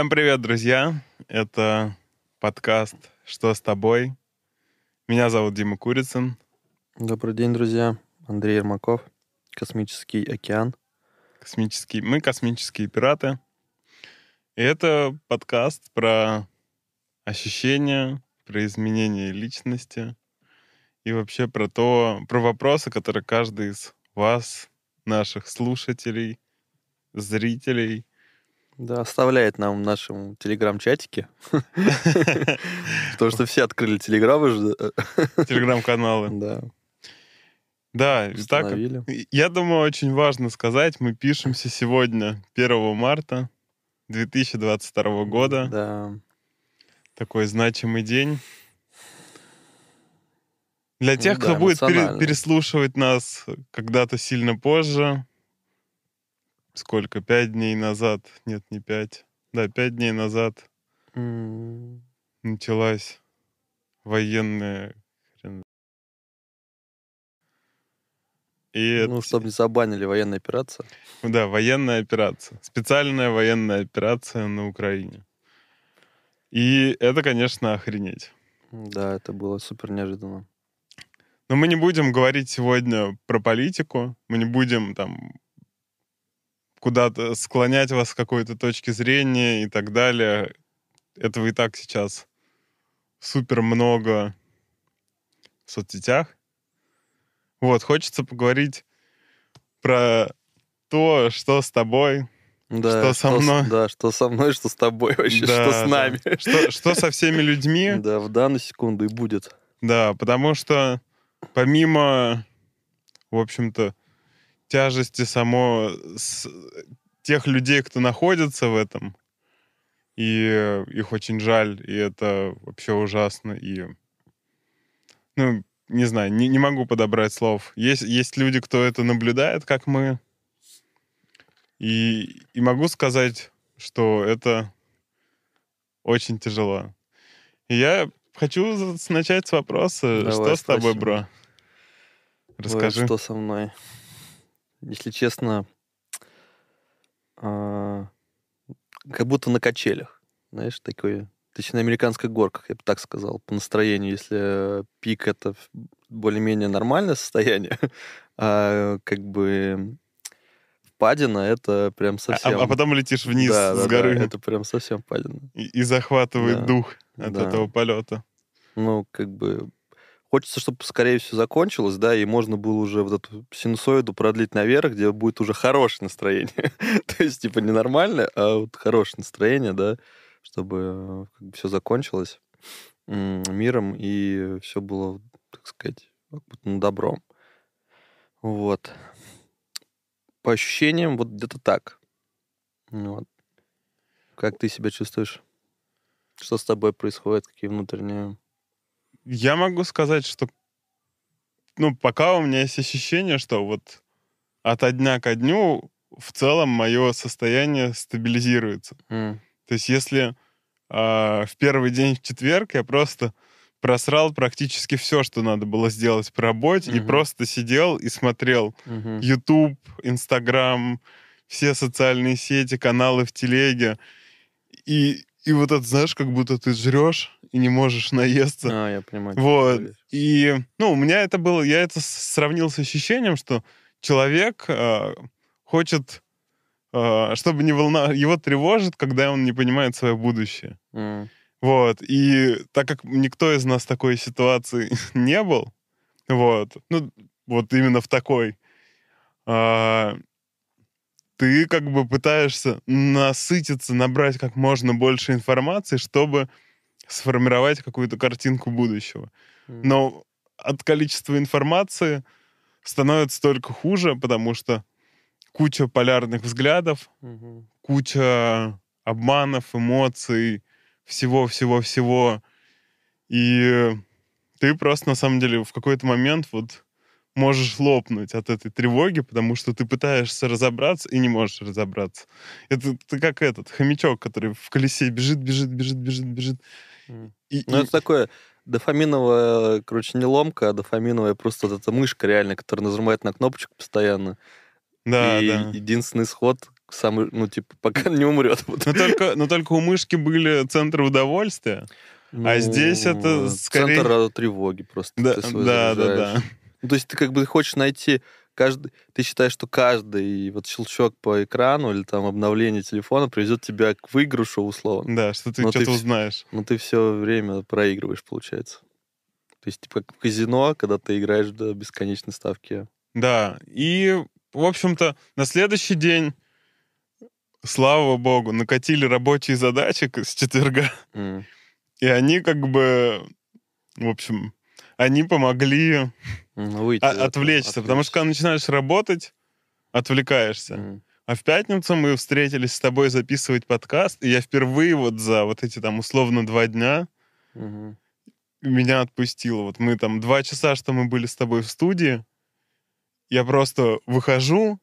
Всем привет, друзья! Это подкаст «Что с тобой?». Меня зовут Дима Курицын. Добрый день, друзья. Андрей Ермаков, Космический океан. Космический... Мы космические пираты. И это подкаст про ощущения, про изменение личности и вообще про то, про вопросы, которые каждый из вас, наших слушателей, зрителей, да, оставляет нам в нашем телеграм-чатике. Потому что все открыли телеграммы. Телеграм-каналы. Да. Да, так, я думаю, очень важно сказать, мы пишемся сегодня, 1 марта 2022 года. Да. Такой значимый день. Для тех, ну, кто да, будет переслушивать нас когда-то сильно позже, сколько, пять дней назад, нет, не пять, да, пять дней назад mm. началась военная хрен. И ну, это... чтобы не забанили военная операция. Да, военная операция. Специальная военная операция на Украине. И это, конечно, охренеть. Да, это было супер неожиданно. Но мы не будем говорить сегодня про политику, мы не будем там куда-то склонять вас с какой-то точки зрения и так далее. Этого и так сейчас супер много в соцсетях. Вот, хочется поговорить про то, что с тобой, да, что со что мной. Да, что со мной, что с тобой вообще, да, что с нами. Да. Что, что со всеми людьми. Да, в данную секунду и будет. Да, потому что помимо, в общем-то, тяжести само с тех людей, кто находится в этом, и их очень жаль, и это вообще ужасно, и ну, не знаю, не, не могу подобрать слов. Есть, есть люди, кто это наблюдает, как мы, и, и могу сказать, что это очень тяжело. И я хочу начать с вопроса, Давай, что с тобой, бро? Расскажи. Ой, что со мной? Если честно, а, как будто на качелях. Знаешь, такой, точнее, на американских горках, я бы так сказал, по настроению. Если пик — это более-менее нормальное состояние, а как бы впадина — это прям совсем... А, а потом летишь вниз да, с да, горы. Да, это прям совсем впадина. И, и захватывает да, дух от да. этого полета. Ну, как бы Хочется, чтобы скорее все закончилось, да, и можно было уже вот эту синусоиду продлить наверх, где будет уже хорошее настроение. То есть, типа, не нормальное, а вот хорошее настроение, да, чтобы бы, все закончилось миром и все было, так сказать, как будто на добром. Вот. По ощущениям, вот где-то так. Вот. Как ты себя чувствуешь? Что с тобой происходит? Какие внутренние я могу сказать, что ну, пока у меня есть ощущение, что вот от дня ко дню в целом мое состояние стабилизируется. Mm. То есть если э, в первый день в четверг я просто просрал практически все, что надо было сделать по работе, mm-hmm. и просто сидел и смотрел mm-hmm. YouTube, Instagram, все социальные сети, каналы в телеге. И, и вот это, знаешь, как будто ты жрешь, и не можешь наесться. А, я понимаю. Вот. И, ну, у меня это было, я это сравнил с ощущением, что человек э, хочет, э, чтобы не волна, его тревожит, когда он не понимает свое будущее. Mm. Вот. И так как никто из нас в такой ситуации не был, вот, ну, вот именно в такой, э, ты как бы пытаешься насытиться, набрать как можно больше информации, чтобы сформировать какую-то картинку будущего. Но от количества информации становится только хуже, потому что куча полярных взглядов, mm куча обманов, эмоций, всего-всего-всего. И ты просто, на самом деле, в какой-то момент вот можешь лопнуть от этой тревоги, потому что ты пытаешься разобраться и не можешь разобраться. Это ты как этот хомячок, который в колесе бежит, бежит, бежит, бежит, бежит. И, ну, и... это такое дофаминовая, короче, не ломка, а дофаминовая просто вот эта мышка реально, которая нажимает на кнопочку постоянно. Да, и да. единственный сход, самый, ну, типа, пока не умрет. Но только, но только у мышки были центры удовольствия, а здесь это Ну, скорее... Центр тревоги просто. Да, да, да, да. Ну, то есть ты как бы хочешь найти каждый... Ты считаешь, что каждый вот щелчок по экрану или там обновление телефона приведет тебя к выигрышу условно. Да, что ты что-то узнаешь. Но ты все время проигрываешь, получается. То есть типа как в казино, когда ты играешь до бесконечной ставки. Да, и, в общем-то, на следующий день, слава богу, накатили рабочие задачи с четверга, М. и они как бы, в общем, они помогли Ну, выйти а- этого, отвлечься, потому что когда начинаешь работать, отвлекаешься. М. А в пятницу мы встретились с тобой записывать подкаст, и я впервые вот за вот эти там условно два дня Мгм. меня отпустило. Вот мы там два часа, что мы были с тобой в студии, я просто выхожу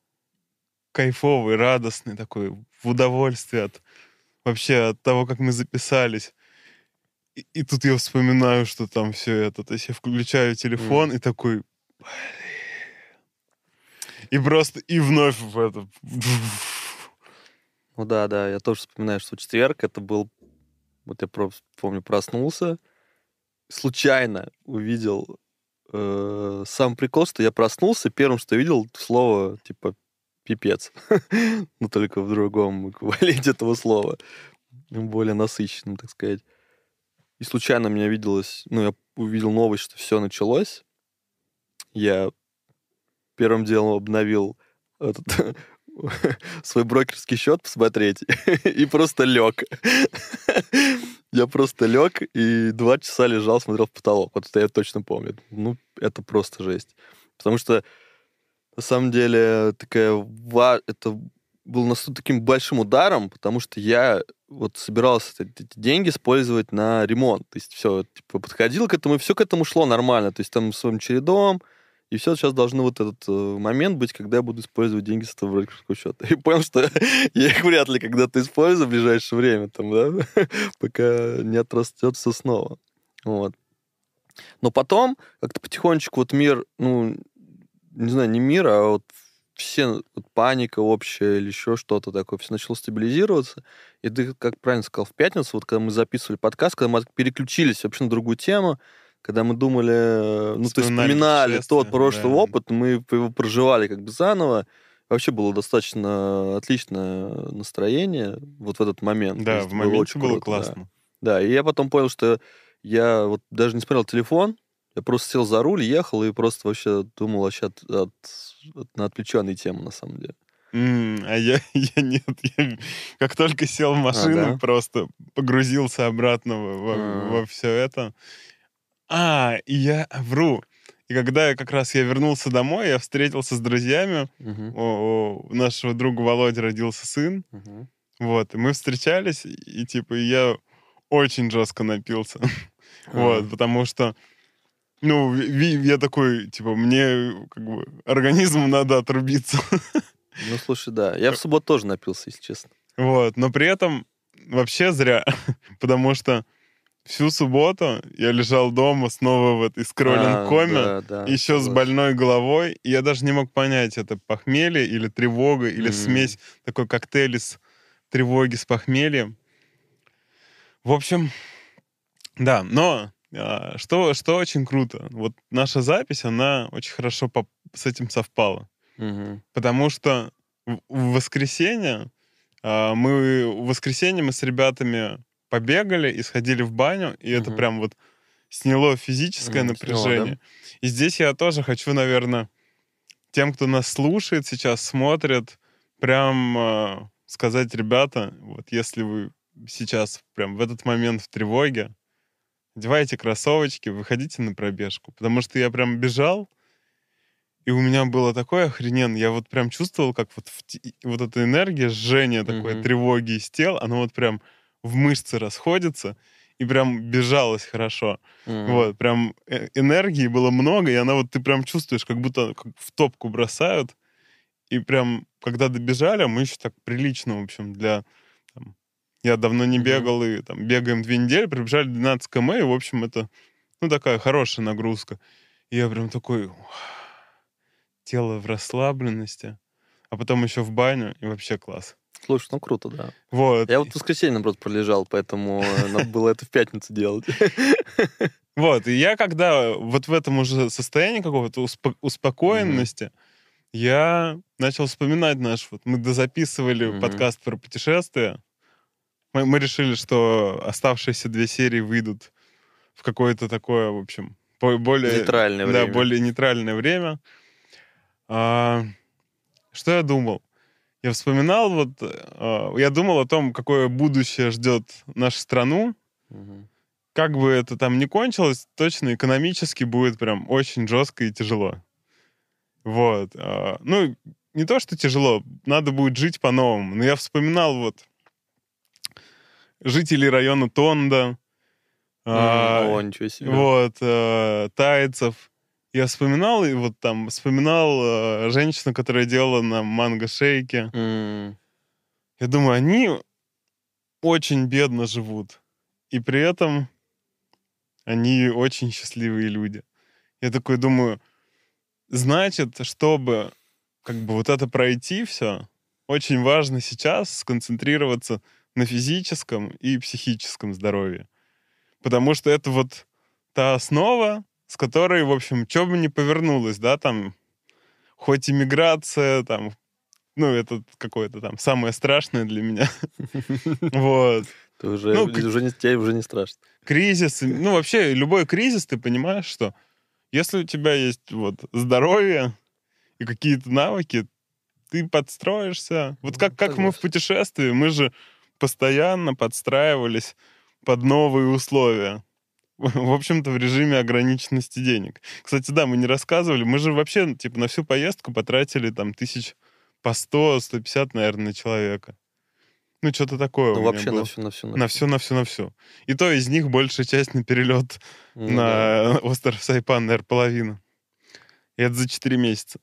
кайфовый, радостный такой, в удовольствие от вообще от того, как мы записались. И, и тут я вспоминаю, что там все это. То есть я включаю телефон и такой. И просто, и вновь в это... Ну да, да, я тоже вспоминаю, что четверг это был... Вот я просто помню, проснулся, случайно увидел э, сам прикол, что я проснулся, первым, что видел, слово типа пипец. Но только в другом эквиваленте этого слова. Более насыщенным, так сказать. И случайно мне виделось, ну, я увидел новость, что все началось. Я первым делом обновил этот, свой брокерский счет посмотреть и просто лег. Я просто лег и два часа лежал, смотрел в потолок. Вот это я точно помню. Ну, это просто жесть. Потому что, на самом деле, такая это был настолько таким большим ударом, потому что я вот собирался эти деньги использовать на ремонт. То есть все, типа, подходил к этому, и все к этому шло нормально. То есть там своим чередом, и все сейчас должно вот этот э, момент быть, когда я буду использовать деньги с этого брокерского счета. И понял, что я их вряд ли когда-то использую в ближайшее время, там, да, пока не отрастет все снова. Вот. Но потом как-то потихонечку вот мир, ну, не знаю, не мир, а вот все, паника общая или еще что-то такое, все начало стабилизироваться. И ты, как правильно сказал, в пятницу, вот когда мы записывали подкаст, когда мы переключились вообще на другую тему, когда мы думали, э, ну, то есть Вспоминали тот прошлый да. опыт, мы его проживали как бы заново. Вообще было достаточно отличное настроение вот в этот момент. Да, в моменте очень было круто, да. классно. Да, и я потом понял, что я вот даже не смотрел телефон, я просто сел за руль, ехал и просто вообще думал вообще от, от- от- на отвлеченные темы, на самом деле. М, А я, я нет, я как только сел в машину, да? просто погрузился обратно во, А. все это. А, и я вру. И когда я как раз я вернулся домой, я встретился с друзьями. Мгм, У, у нашего друга Володи родился сын. мгм. Вот, и мы встречались, и, типа я очень жестко напился. Вот, А, потому что, ну, я такой, типа, мне как бы организму надо отрубиться. Ну, слушай, да. Я в субботу тоже напился, если честно. Вот, но при этом вообще зря, потому что всю субботу я лежал дома снова в этой скроллинг-коме, А, да, да, еще с согласен. больной головой, и я даже не мог понять, это похмелье или тревога, или Мгм. смесь, такой коктейль из тревоги с похмельем. В общем, да, но что, что очень круто, вот наша запись, она очень хорошо с этим совпала. Мгм. Потому что в воскресенье а, мы в воскресенье мы с ребятами побегали и сходили в баню, и это Мгм. прям вот сняло физическое Мгм, сняло, напряжение. И здесь я тоже хочу, наверное, тем, кто нас слушает сейчас, смотрит, прям а, сказать, ребята, вот если вы сейчас прям в этот момент в тревоге, одевайте кроссовочки, выходите на пробежку. Потому что я прям бежал, и у меня было такое охрененно. Я вот прям чувствовал, как вот, в вот эта энергия, жжение такое, Мгм. тревоги из тел, оно вот прям в мышцы расходится, и прям бежалось хорошо. Мгм. Вот, прям э- энергии было много, и она вот, ты прям чувствуешь, как будто в топку бросают. И прям, когда добежали, мы еще так прилично, в общем, для... я давно не бегал, и там бегаем две недели, пробежали 12 км, и, в общем, это, ну, такая хорошая нагрузка. И я прям такой, тело в расслабленности. а потом еще в баню, и вообще класс. Слушай, ну круто, да. Вот. Я вот в воскресенье, наоборот, пролежал, поэтому надо было это в пятницу делать. Вот, и я когда вот в этом уже состоянии какого-то успо- успокоенности, я начал вспоминать наш, вот мы дозаписывали Мгм. подкаст про путешествия. Мы, мы решили, что оставшиеся две серии выйдут в какое-то такое, в общем, более... Нейтральное Да, время. более нейтральное время. А, что я думал? Я вспоминал, вот, а, я думал о том, какое будущее ждет нашу страну, Мгм. как бы это там ни кончилось, точно экономически будет прям очень жестко и тяжело. Вот. а, Ну, не то, что тяжело, надо будет жить по-новому. Но я вспоминал вот жителей района Тонда, а, О, ничего себе. вот, э, тайцев. Я вспоминал, и вот там вспоминал э, женщину, которая делала на манго-шейке. М, Я думаю, они очень бедно живут. И при этом они очень счастливые люди. Я такой думаю, значит, чтобы как бы вот это пройти все, очень важно сейчас сконцентрироваться на физическом и психическом здоровье. Потому что это вот та основа, с которой, в общем, что бы ни повернулось, да, там, хоть иммиграция, там, ну, это какое-то там самое страшное для меня. Вот. Ты уже, Ну, уже не, тебе уже не страшно. Кризис, ну, вообще, любой кризис, ты понимаешь, что если у тебя есть вот здоровье и какие-то навыки, ты подстроишься. Вот Ну, как, как мы в путешествии, мы же постоянно подстраивались под новые условия. В общем-то, в режиме ограниченности денег. Кстати, да, мы не рассказывали, мы же вообще, типа, на всю поездку потратили там тысяч по 100-150, наверное, на человека. Ну, что-то такое Ну, вообще было. на все, на все. На все, на все, на все. И то из них большая часть на перелет Ну на остров Сайпан, наверное, половина. И это за 4 месяца.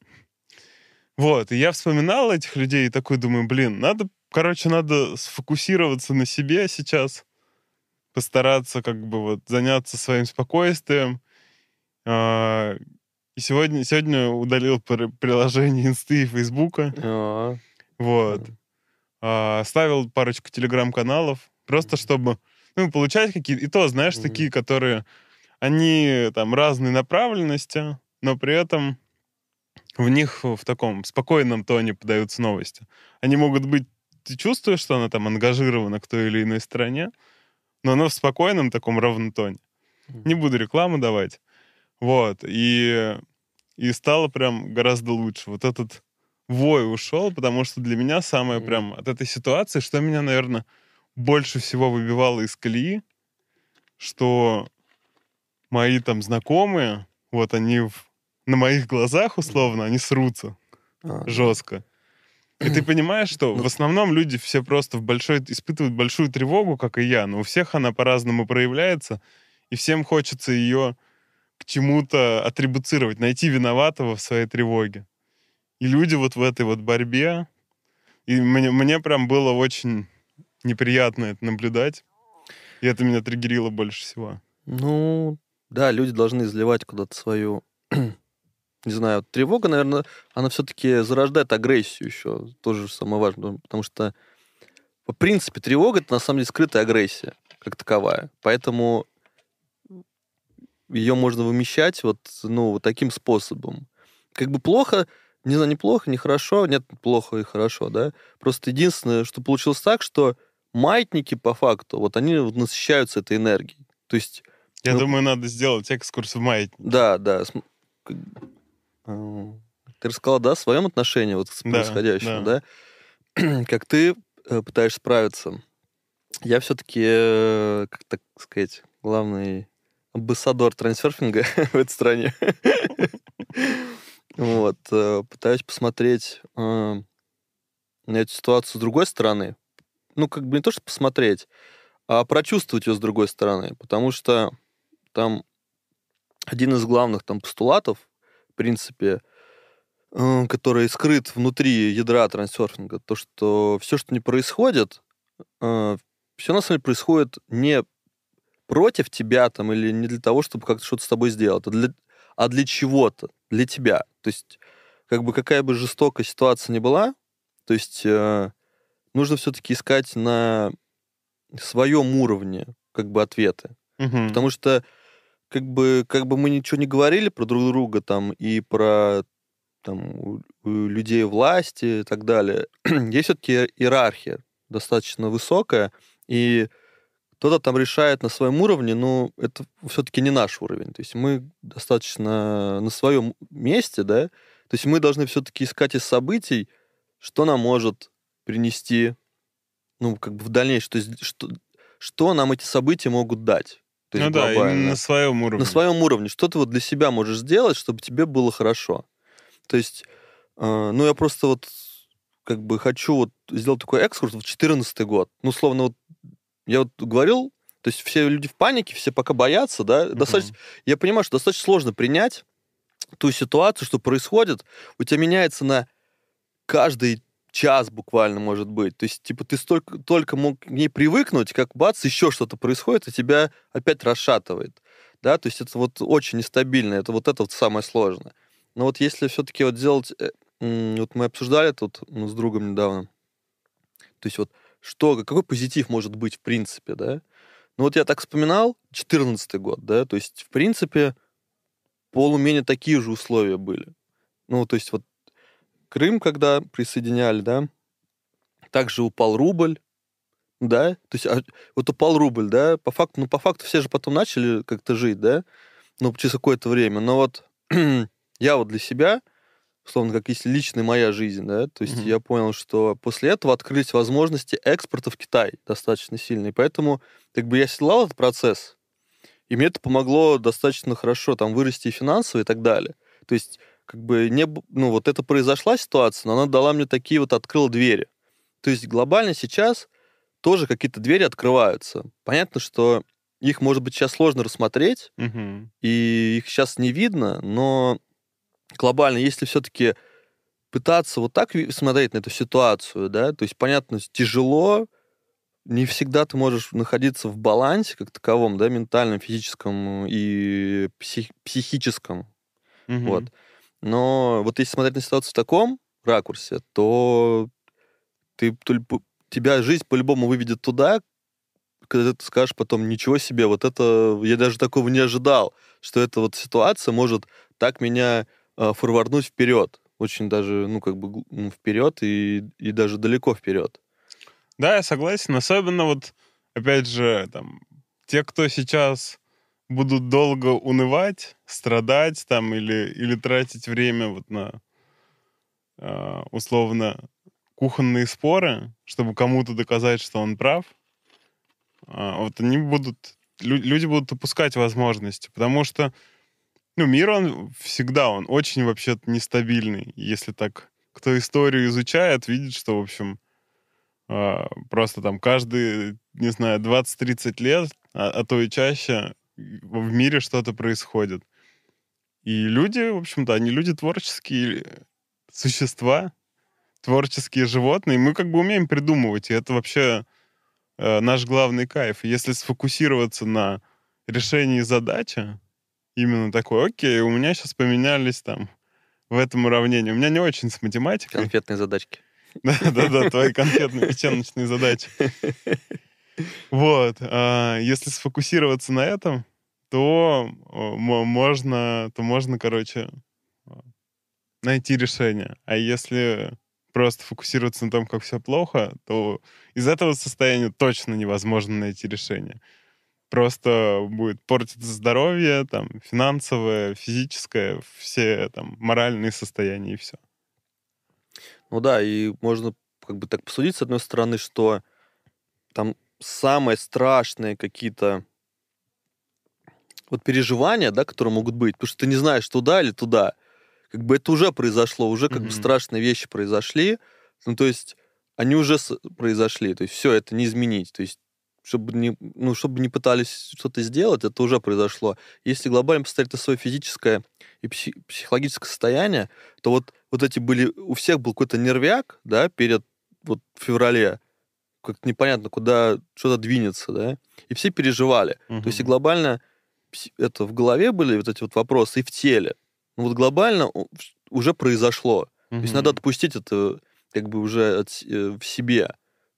Вот, и я вспоминал этих людей и такой думаю, блин, надо, короче, надо сфокусироваться на себе сейчас, постараться как бы вот заняться своим спокойствием. А, И сегодня, сегодня удалил при- приложение Инсты и Фейсбука. А, Вот. А, Ставил парочку телеграм-каналов, просто чтобы, ну, получать какие-то... И то, знаешь, такие, которые... Они там разной направленности, но при этом в них в таком спокойном тоне подаются новости. Они могут быть... Ты чувствуешь, что она там ангажирована к той или иной стороне, но она в спокойном таком ровном тоне. Не буду рекламу давать. Вот. И, и стало прям гораздо лучше. Вот этот вой ушел, потому что для меня самое прям от этой ситуации, что меня, наверное, больше всего выбивало из колеи, что мои там знакомые, вот они в- на моих глазах условно, они срутся а. жестко. И ты понимаешь, что Ну- в основном люди все просто в большой, испытывают большую тревогу, как и я, но у всех она по-разному проявляется, и всем хочется ее к чему-то атрибуцировать, найти виноватого в своей тревоге. И люди вот в этой вот борьбе, и мне, мне прям было очень неприятно это наблюдать, и это меня триггерило больше всего. Ну, да, люди должны изливать куда-то свою, не знаю, тревога, наверное, она все-таки зарождает агрессию еще, тоже самое важное, потому что, в принципе, тревога это на самом деле скрытая агрессия, как таковая. Поэтому ее можно вымещать вот, ну, вот таким способом. Как бы плохо, не знаю, неплохо, нехорошо, нет, плохо и хорошо, да. Просто единственное, что получилось так, что маятники, по факту, вот они вот насыщаются этой энергией. То есть Я Ну, думаю, надо сделать экскурс в маятник. да, да. А, Ты рассказала, да, в своем отношении вот к Да, происходящему, да? Как ты э, пытаешься справиться. Я все-таки, как так сказать, главный амбассадор трансерфинга в этой стране. Вот. э, Пытаюсь посмотреть э, на эту ситуацию с другой стороны. Ну, как бы не то, что посмотреть, а прочувствовать ее с другой стороны. Потому что там один из главных там постулатов, в принципе, э, который скрыт внутри ядра трансерфинга, то, что все, что не происходит, все на самом деле происходит не против тебя там или не для того, чтобы как-то что-то с тобой сделать, а для, а для чего-то, для тебя. То есть как бы какая бы жестокая ситуация ни была, то есть э, нужно все-таки искать на своем уровне как бы ответы. Мгм. Потому что как бы, как бы мы ничего не говорили про друг друга там и про там, у- у людей власти и так далее, есть все-таки иерархия достаточно высокая, и кто-то там решает на своем уровне, но это все-таки не наш уровень. То есть мы достаточно на своем месте, да, то есть мы должны все-таки искать из событий, что нам может принести, ну, как бы в дальнейшем, то есть что, что нам эти события могут дать. То есть Ну да, глобально именно на своем уровне. на своем уровне. Что ты вот для себя можешь сделать, чтобы тебе было хорошо? То есть, э, ну, я просто вот как бы хочу вот сделать такой экскурс в 2014 год. Ну, словно вот я вот говорил, то есть все люди в панике, все пока боятся, да, Мгм. достаточно, я понимаю, что достаточно сложно принять ту ситуацию, что происходит, у тебя меняется на каждый час буквально, может быть. То есть, типа, ты столько, только мог к ней привыкнуть, как бац, еще что-то происходит, и тебя опять расшатывает. Да, то есть это вот очень нестабильно, это вот это вот самое сложное. Но вот если все-таки вот сделать... э, Вот мы обсуждали тут ну, с другом недавно. То есть вот что, какой позитив может быть в принципе, да? Ну вот я так вспоминал, 14 год, да, то есть в принципе более-менее такие же условия были. Ну, то есть вот Крым, когда присоединяли, да, также упал рубль, да, то есть а, вот упал рубль, да, по факту, ну, по факту все же потом начали как-то жить, да, ну, через какое-то время, но вот я вот для себя, условно, как если личная моя жизнь, да, то есть Мгм. я понял, что после этого открылись возможности экспорта в Китай достаточно сильные, поэтому как бы я седлал этот процесс, и мне это помогло достаточно хорошо там вырасти и финансово и так далее. То есть как бы не, ну вот это произошла ситуация, но она дала мне такие вот, открыла двери. То есть глобально сейчас тоже какие-то двери открываются. Понятно, что их, может быть, сейчас сложно рассмотреть, Мгм. и их сейчас не видно, но глобально, если все-таки пытаться вот так смотреть на эту ситуацию, да, то есть, понятно, тяжело, не всегда ты можешь находиться в балансе как таковом, да, ментальном, физическом и псих- психическом, Мгм. вот. Но вот если смотреть на ситуацию в таком ракурсе, то ты, тебя жизнь по-любому выведет туда, когда ты скажешь потом, ничего себе, вот это, я даже такого не ожидал, что эта вот ситуация может так меня э, форварднуть вперед. Очень даже, ну, как бы вперед и, и даже далеко вперед. Да, я согласен. Особенно вот, опять же, там, те, кто сейчас будут долго унывать, страдать там или, или тратить время вот на а, условно кухонные споры, чтобы кому-то доказать, что он прав, а, вот они будут, лю- люди будут упускать возможности, потому что ну, мир, он всегда, он очень вообще-то нестабильный. Если так, кто историю изучает, видит, что, в общем, а, просто там каждые, не знаю, 20-30 лет, а, а то и чаще, в мире что-то происходит. И люди, в общем-то, они люди творческие существа, творческие животные. Мы как бы умеем придумывать, и это вообще э, наш главный кайф. Если сфокусироваться на решении задачи, именно такой, окей, у меня сейчас поменялись там в этом уравнении. У меня не очень с математикой. Конфетные задачки. Да-да-да, твои конкретные печеночные задачи. Вот. а, Если сфокусироваться на этом, то можно, то можно, короче, найти решение. А если просто фокусироваться на том, как все плохо, то из этого состояния точно невозможно найти решение. Просто будет портиться здоровье, там, финансовое, физическое, все там моральные состояния и все. Ну да, и можно как бы так посудить, с одной стороны, что там самые страшные какие-то вот переживания, да, которые могут быть, потому что ты не знаешь, туда или туда. Как бы это уже произошло, уже как бы Мгм. страшные вещи произошли. Ну, то есть они уже произошли. То есть все это не изменить. То есть чтобы не, ну, чтобы не пытались что-то сделать, это уже произошло. Если глобально посмотреть на свое физическое и пси- психологическое состояние, то вот, вот эти были... У всех был какой-то нервяк, да, перед вот в феврале, как непонятно, куда что-то двинется, да, и все переживали. То есть и глобально это в голове были вот эти вот вопросы, и в теле. Ну вот глобально уже произошло. То есть надо отпустить это как бы уже от э, в себе.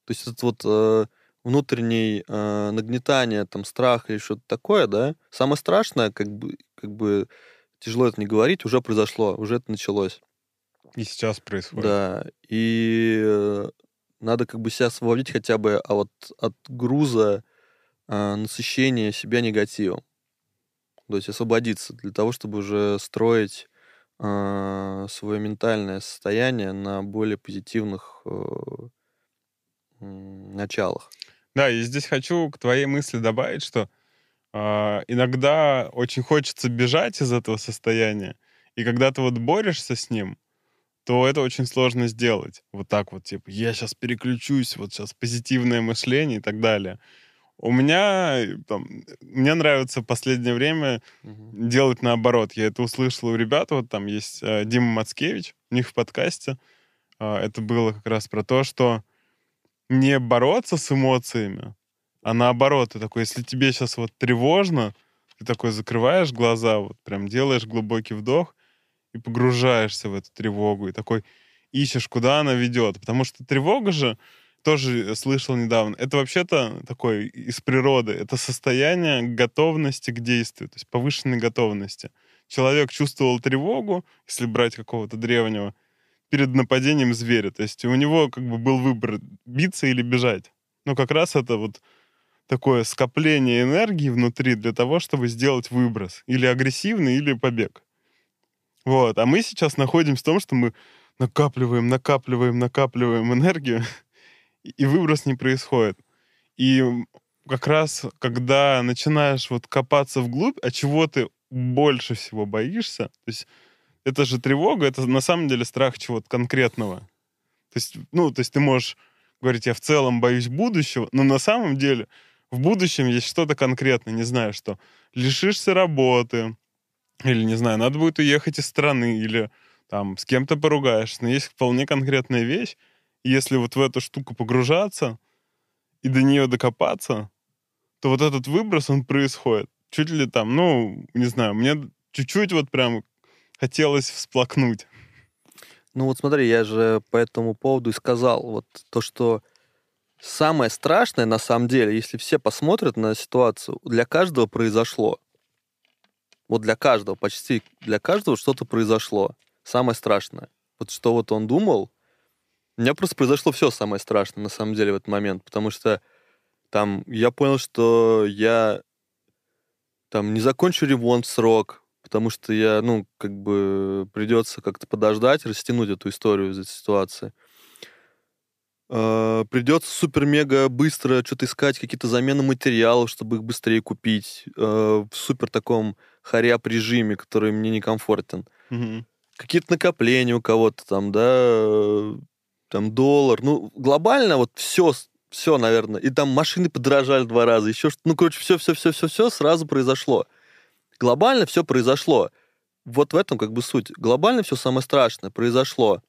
То есть это вот э, внутреннее э, нагнетание, там, страх или что-то такое, да, самое страшное, как бы, как бы тяжело это не говорить, уже произошло, уже это началось. И сейчас происходит. Да, и э, надо как бы себя освободить хотя бы а вот от груза э, насыщения себя негативом. То есть освободиться для того, чтобы уже строить э, свое ментальное состояние на более позитивных э, началах. Да, и здесь хочу к твоей мысли добавить, что а, иногда очень хочется бежать из этого состояния, и когда ты вот борешься с ним, то это очень сложно сделать. Вот так вот, типа, я сейчас переключусь, вот сейчас позитивное мышление и так далее. У меня, э, там, мне нравится в последнее время Мгм. делать наоборот. Я это услышал у ребят, вот там есть э, Дима Мацкевич, у них в подкасте. а, это было как раз про то, что не бороться с эмоциями, а наоборот, ты такой, если тебе сейчас вот тревожно, ты такой закрываешь глаза, вот прям делаешь глубокий вдох и погружаешься в эту тревогу, и такой ищешь, куда она ведет. Потому что тревога же, тоже слышал недавно, это вообще-то такое из природы, это состояние готовности к действию, то есть повышенной готовности. Человек чувствовал тревогу, если брать какого-то древнего, перед нападением зверя. То есть у него как бы был выбор биться или бежать. Ну, как раз это вот такое скопление энергии внутри для того, чтобы сделать выброс. Или агрессивный, или побег. Вот. А мы сейчас находимся в том, что мы накапливаем, накапливаем, накапливаем энергию, и- выброс не происходит. И как раз, когда начинаешь вот копаться вглубь, а чего ты больше всего боишься, то есть это же тревога, это на самом деле страх чего-то конкретного. То есть, ну, то есть ты можешь говорить, я в целом боюсь будущего, но на самом деле в будущем есть что-то конкретное, не знаю, что лишишься работы, или, не знаю, надо будет уехать из страны, или там с кем-то поругаешься, но есть вполне конкретная вещь, если вот в эту штуку погружаться и до нее докопаться, то вот этот выброс, он происходит. Чуть ли там, ну, не знаю, мне чуть-чуть вот прям хотелось всплакнуть. Ну вот смотри, я же по этому поводу и сказал, вот то, что самое страшное на самом деле, если все посмотрят на ситуацию, для каждого произошло. Вот для каждого, почти для каждого что-то произошло. Самое страшное. Вот что вот он думал, у меня просто произошло все самое страшное на самом деле в этот момент, потому что там я понял, что я там не закончу ремонт в срок, потому что я, ну, как бы придется как-то подождать, растянуть эту историю из этой ситуации. Э, Придется супер-мега быстро что-то искать, какие-то замены материалов, чтобы их быстрее купить, э, в супер таком хоряб режиме, который мне некомфортен. Мгм. Какие-то накопления у кого-то там, да, там доллар. Ну, глобально вот все, все, наверное. И там машины подорожали два раза, еще что-то. Ну, короче, все, все, все, все, все сразу произошло. Глобально все произошло. Вот в этом как бы суть. Глобально все самое страшное произошло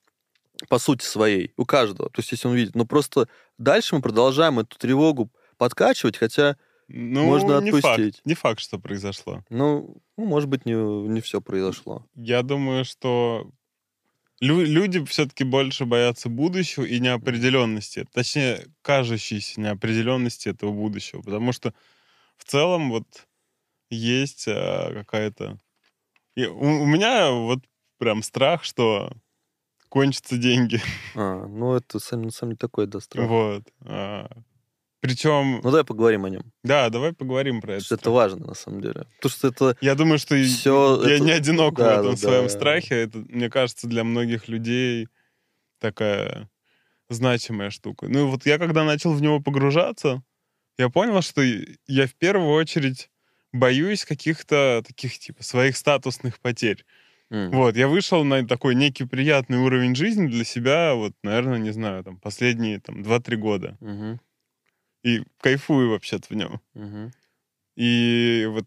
по сути своей у каждого. То есть, если он видит. Но просто дальше мы продолжаем эту тревогу подкачивать, хотя, Ну, Можно не факт. отпустить. Не факт, что произошло. ну, ну, может быть, не, не все произошло. Я думаю, что лю- люди все-таки больше боятся будущего и неопределенности. Точнее, кажущейся неопределенности этого будущего. Потому что в целом вот есть а, какая-то... и у, у меня вот прям страх, что кончатся деньги. А, ну, это сам, на самом деле такой, да, страх. Вот. Причем, Ну, давай поговорим о нем. да, давай поговорим про это. что это важно, на самом деле. Потому что это... Я думаю, что Всё я это- не одинок да, в этом да, своем да. страхе. Это, мне кажется, для многих людей такая значимая штука. Ну вот я когда начал в него погружаться, я понял, что я в первую очередь боюсь каких-то таких типа своих статусных потерь. м, Вот, я вышел на такой некий приятный уровень жизни для себя, вот, наверное, не знаю, там, последние там 2-3 года. мгм, И кайфую вообще-то в нем. И вот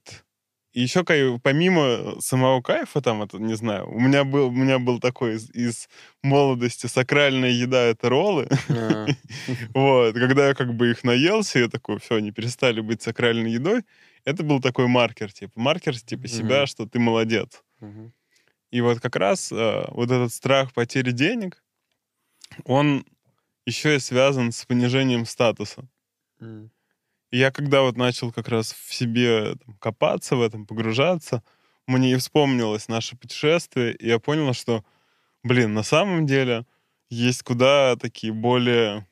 еще помимо самого кайфа, там, это, не знаю, у меня был, у меня был такой из, из молодости сакральная еда — это роллы. А, Вот, когда я как бы их наелся, я такой, все, они перестали быть сакральной едой. Это был такой маркер, типа, маркер, типа, себя, что ты молодец. И вот как раз э, вот этот страх потери денег, он еще и связан с понижением статуса. Я когда вот начал как раз в себе там, копаться в этом, погружаться, мне и вспомнилось наше путешествие, и я понял, что, блин, на самом деле есть куда такие более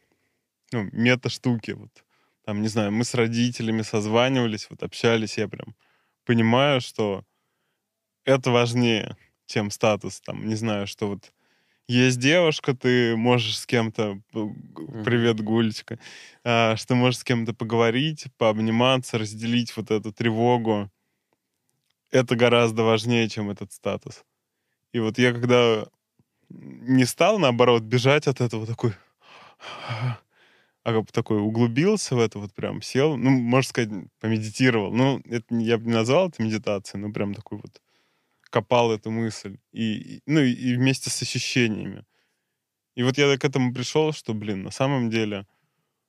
ну, мета-штуки. Вот. Там, не знаю, мы с родителями созванивались, вот общались, я прям понимаю, что это важнее, чем статус. Там, не знаю, что вот есть девушка, ты можешь с кем-то, привет, Гулечка, а, что можешь с кем-то поговорить, пообниматься, разделить вот эту тревогу. Это гораздо важнее, чем этот статус. И вот я когда не стал, наоборот, бежать от этого такой, а как бы такой углубился в это, вот прям сел, ну, можно сказать, помедитировал. Ну, это, я бы не назвал это медитацией, но прям такой вот копал эту мысль. И, ну, и- вместе с ощущениями. И вот я к этому пришел, что, блин, на самом деле,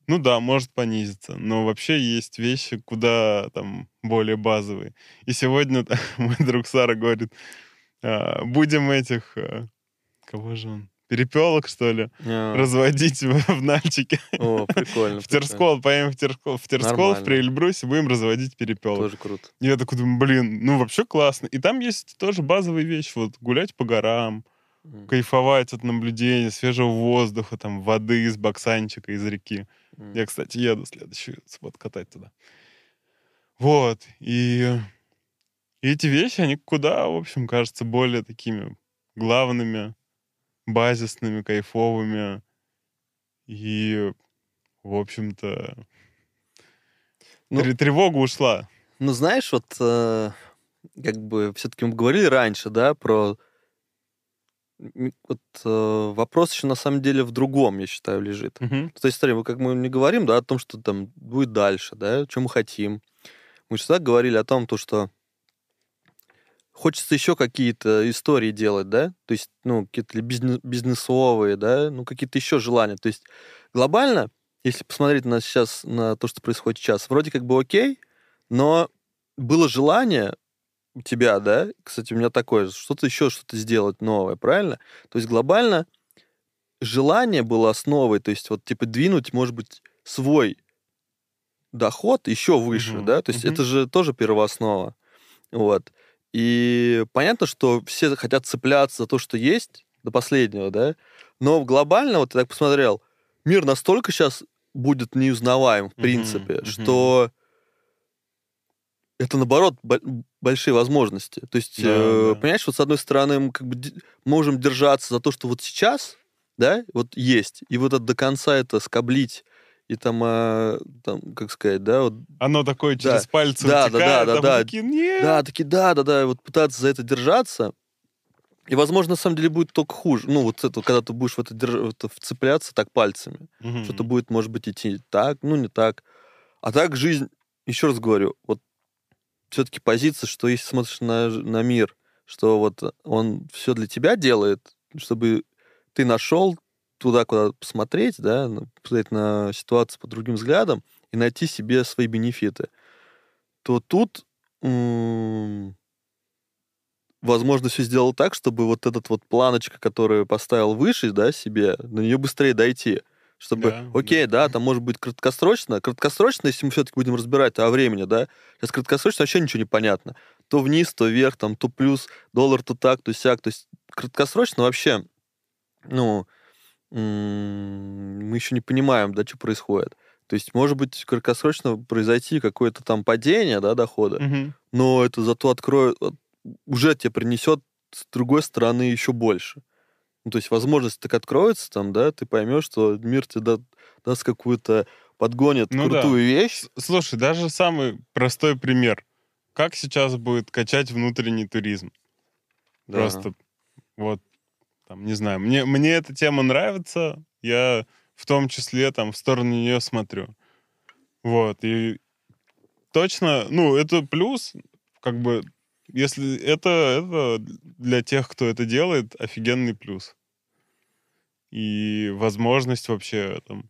ну да, может понизиться, но вообще есть вещи куда там более базовые. И сегодня мой друг Сара говорит, а, будем этих, а, кого же он, перепелок, что ли, А, разводить в, в Нальчике. О, прикольно. В Терскол, поедем в Терскол, в, Терскол, в. Приэльбрусе, будем разводить перепелок. Тоже круто. И Я такой думаю, блин, ну вообще классно. И там есть тоже базовые вещи, вот гулять по горам, М, кайфовать от наблюдения, свежего воздуха, там, воды из баксанчика, из реки. м. Я, кстати, еду следующий суббот катать туда. Вот. И, и эти вещи, они куда, в общем, кажутся более такими главными, базисными, кайфовыми. И, в общем-то, Ну, тре- тревога ушла. Ну, знаешь, вот э, как бы все-таки мы говорили раньше, да, про вот э, вопрос еще на самом деле в другом, я считаю, лежит. Мгм. То есть, смотри, мы как мы не говорим, да, о том, что там будет дальше, да, что мы хотим. Мы всегда говорили о том, то, что хочется еще какие-то истории делать, да, то есть, ну, какие-то бизнес- бизнесовые, да, ну, какие-то еще желания. То есть, глобально, если посмотреть на сейчас, на то, что происходит сейчас, вроде как бы окей, но было желание у тебя, да, кстати, у меня такое, что-то еще, что-то сделать новое, правильно? То есть глобально желание было основой, то есть вот типа двинуть, может быть, свой доход еще выше, Мгм, да, то есть мгм. это же тоже первооснова, вот. И понятно, что все хотят цепляться за то, что есть, до последнего, да, но глобально, вот я так посмотрел, мир настолько сейчас будет неузнаваем, в принципе, мгм. что это, наоборот, бо- большие возможности. То есть, Да, э, да. понимаешь, вот с одной стороны мы как бы можем держаться за то, что вот сейчас, да, вот есть, и вот это до конца это скоблить, и там, а, там как сказать, да, вот, Оно такое Да. через пальцы Да, да, утекает, да, а мы да. такие, «Нет». да, такие, да, да, да, вот пытаться за это держаться, и, возможно, на самом деле будет только хуже. Ну, вот это, когда ты будешь в это, держ- в это вцепляться так пальцами. Мгм. Что-то будет, может быть, идти так, ну, не так. А так жизнь, еще раз говорю, вот все-таки позиция, что если смотришь на, на мир, что вот он все для тебя делает, чтобы ты нашел туда, куда посмотреть, да, посмотреть на ситуацию под другим взглядом и найти себе свои бенефиты, то тут, м, возможно, все сделал так, чтобы вот этот вот планочка, которую поставил выше, да, себе, на нее быстрее дойти. Чтобы, Да, окей, да. да. там может быть краткосрочно. Краткосрочно, если мы все-таки будем разбирать о времени, да, сейчас краткосрочно вообще ничего не понятно. То вниз, то вверх, там, то плюс, доллар, то так, то сяк. То есть краткосрочно вообще, ну, мы еще не понимаем, да, что происходит. То есть, может быть, краткосрочно произойти какое-то там падение, да, дохода, Мгм. но это зато откроет, от- уже тебе принесет с другой стороны еще больше. Ну, то есть возможность так откроется, там, да, ты поймешь, что мир тебе да- даст какую-то, подгонит Ну да. крутую вещь. С- Слушай, даже самый простой пример. Как сейчас будет качать внутренний туризм? Да. Просто вот, там, не знаю, мне, мне эта тема нравится, я в том числе там в сторону нее смотрю. Вот, и точно, ну, это плюс, как бы, если это, это для тех, кто это делает, офигенный плюс. И возможность вообще там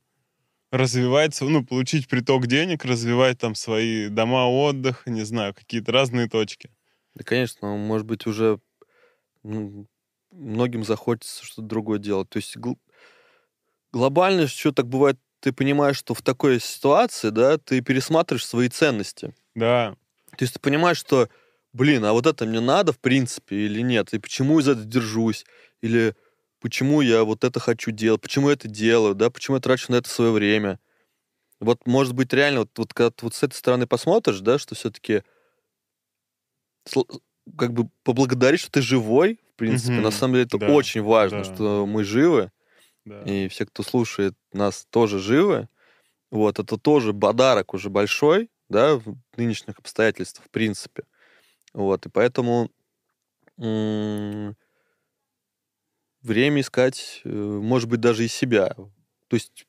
развивать, ну, получить приток денег, развивать там свои дома отдыха, не знаю, какие-то разные точки. Да, конечно, может быть, уже ну, многим захочется что-то другое делать. То есть гл- глобально что так бывает, ты понимаешь, что в такой ситуации, да, ты пересматриваешь свои ценности. Да. То есть ты понимаешь, что, блин, а вот это мне надо, в принципе, или нет? И почему я за это держусь? Или почему я вот это хочу делать? Почему я это делаю? Да? Почему я трачу на это свое время? Вот, может быть, реально, вот, вот когда ты вот с этой стороны посмотришь, да, что все-таки как бы поблагодарить, что ты живой, принципе. Мгм. На самом деле это Да, очень важно, да. что мы живы, Да. и все, кто слушает нас, тоже живы. Вот, это тоже подарок уже большой, да, в нынешних обстоятельствах, в принципе. Вот, и поэтому м, время искать, э, может быть, даже и себя. То есть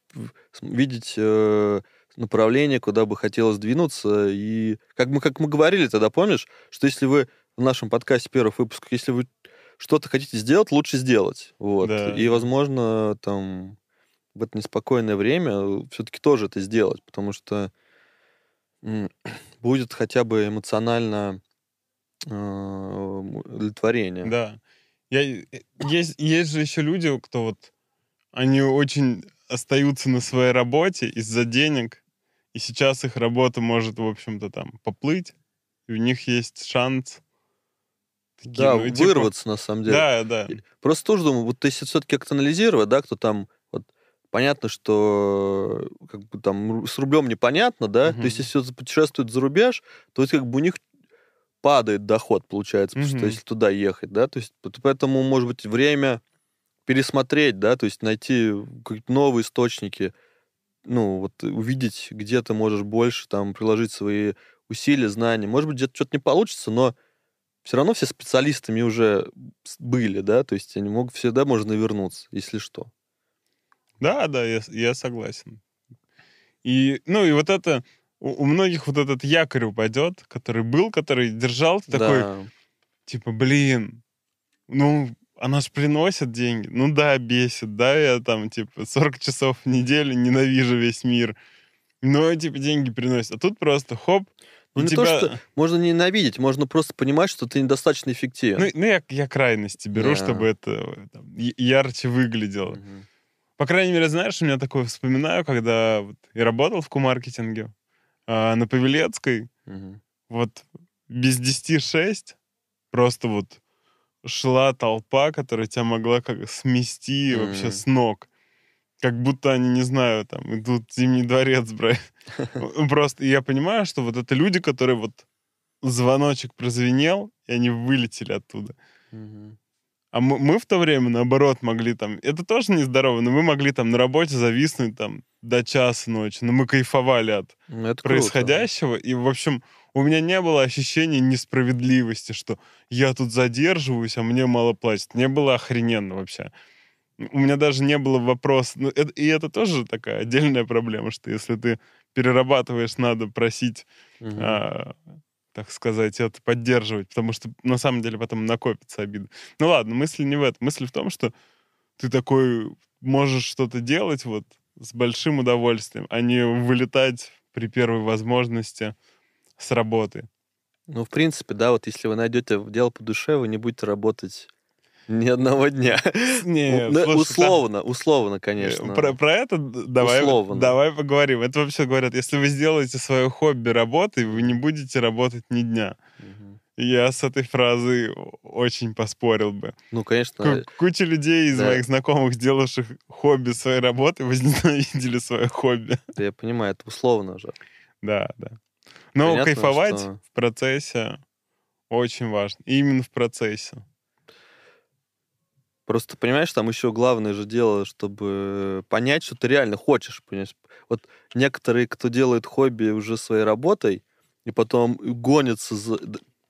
видеть э, направление, куда бы хотелось двинуться. И как мы, как мы говорили тогда, помнишь, что если вы в нашем подкасте первых выпусках, если вы что-то хотите сделать, лучше сделать. Вот. Да. И, возможно, там в это неспокойное время все-таки тоже это сделать, потому что будет хотя бы эмоционально э, удовлетворение. Да. Я, э, есть, есть же еще люди, кто вот, они очень остаются на своей работе из-за денег, и сейчас их работа может, в общем-то, там, поплыть, и у них есть шанс такие, Да, ну, типа, вырваться на самом деле. Да, да. Просто тоже думаю, вот если все-таки как-то анализировать, да, кто там, вот, понятно, что как бы там с рублем непонятно, да, Мгм. то есть если кто-то путешествует за рубеж, то есть как бы у них падает доход, получается, потому что если туда ехать, да, то есть поэтому, может быть, время пересмотреть, да, то есть найти какие-то новые источники, ну, вот увидеть, где ты можешь больше там приложить свои усилия, знания. Может быть, где-то что-то не получится, но все равно все специалистами уже были, да, то есть они могут всегда можно вернуться, если что. Да, да, я, я согласен. И, ну, и вот это, у, у многих вот этот якорь упадет, который был, который держал, ты такой, Да. типа, блин, ну, она ж приносит деньги. Ну да, бесит, да, я там, типа, 40 часов в неделю ненавижу весь мир. Но, типа, деньги приносят. А тут просто хоп, Ну, не то, тебя- что можно ненавидеть, можно просто понимать, что ты недостаточно эффективен. Ну, ну, я, я крайности беру, Да. чтобы это э, там, ярче выглядело. Мгм. По крайней мере, знаешь, у меня такое вспоминаю, когда вот я работал в кумаркетинге а, на Павелецкой, Мгм. вот без 10-6 просто вот шла толпа, которая тебя могла как смести вообще Мгм. с ног. Как будто они, не знаю, там, идут в Зимний дворец брать. Просто я понимаю, что вот это люди, которые вот звоночек прозвенел, и они вылетели оттуда. А мы, мы в то время, наоборот, могли там... Это тоже нездорово, но мы могли там на работе зависнуть там до часа ночи. Но мы кайфовали от Ну, это круто. происходящего. И, в общем, у меня не было ощущения несправедливости, что я тут задерживаюсь, а мне мало платят. Не было охрененно вообще. У меня даже не было вопроса. Ну, это- и это тоже такая отдельная проблема, что если ты перерабатываешь, надо просить, Мгм. а, так сказать, это поддерживать, потому что на самом деле потом накопится обида. Ну ладно, мысль не в этом. Мысль в том, что ты такой можешь что-то делать вот с большим удовольствием, а не вылетать при первой возможности с работы. Ну, в принципе, да, вот если вы найдете дело по душе, вы не будете работать ни одного дня. Не, Ну, слушай, условно, условно, там, конечно. э, Про, про это давай, Условно. давай поговорим. Это вообще говорят, если вы сделаете свое хобби работой, вы не будете работать ни дня. Я с этой фразой очень поспорил бы. Ну, конечно, Ку- Куча людей из да. моих знакомых, сделавших хобби своей работы, возненавидели свое хобби. да, я понимаю, это условно же. Да, да. Но Понятно, кайфовать что- в процессе очень важно. И именно в процессе. Просто, понимаешь, там еще главное же дело, чтобы понять, что ты реально хочешь. Понимаешь? Вот некоторые, кто делает хобби уже своей работой, и потом гонятся, за-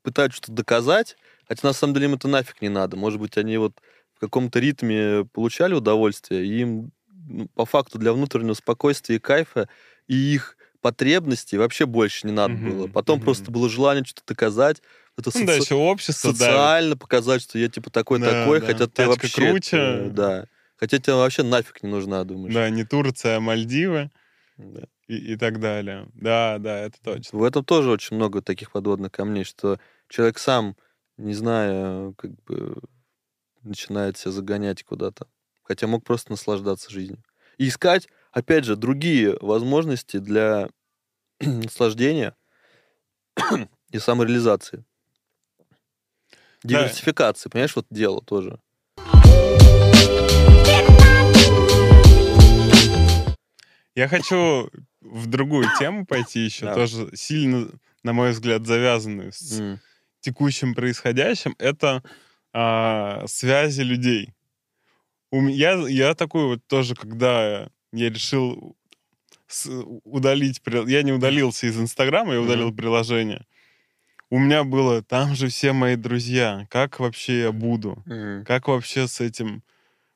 пытаются что-то доказать, хотя на самом деле им это нафиг не надо. Может быть, они вот в каком-то ритме получали удовольствие, и им ну, по факту для внутреннего спокойствия и кайфа и их потребностей вообще больше не надо Мгм, было. Потом мгм. просто было желание что-то доказать. Это Ну да, соци- еще общество социально показать, что я типа такой Да, такой, да. хотя ты Тачка вообще круче. э, да, хотя тебе вообще нафиг не нужна, думаешь? Да, не Турция, а Мальдивы Да. и, и так далее. Да, да, это точно. В этом тоже очень много таких подводных камней, что человек сам, не зная, как бы начинает себя загонять куда-то. Хотя мог просто наслаждаться жизнью. И искать, опять же, другие возможности для наслаждения и самореализации. Диверсификации, да. понимаешь, вот дело тоже. Я хочу в другую тему пойти еще, да. тоже сильно, на мой взгляд, завязанную с mm. текущим происходящим. Это а, связи людей. У меня, я такой вот тоже, когда я решил удалить, я не удалился из Инстаграма, я удалил mm-hmm. приложение. У меня было, там же все мои друзья, как вообще я буду, mm-hmm. как вообще с этим,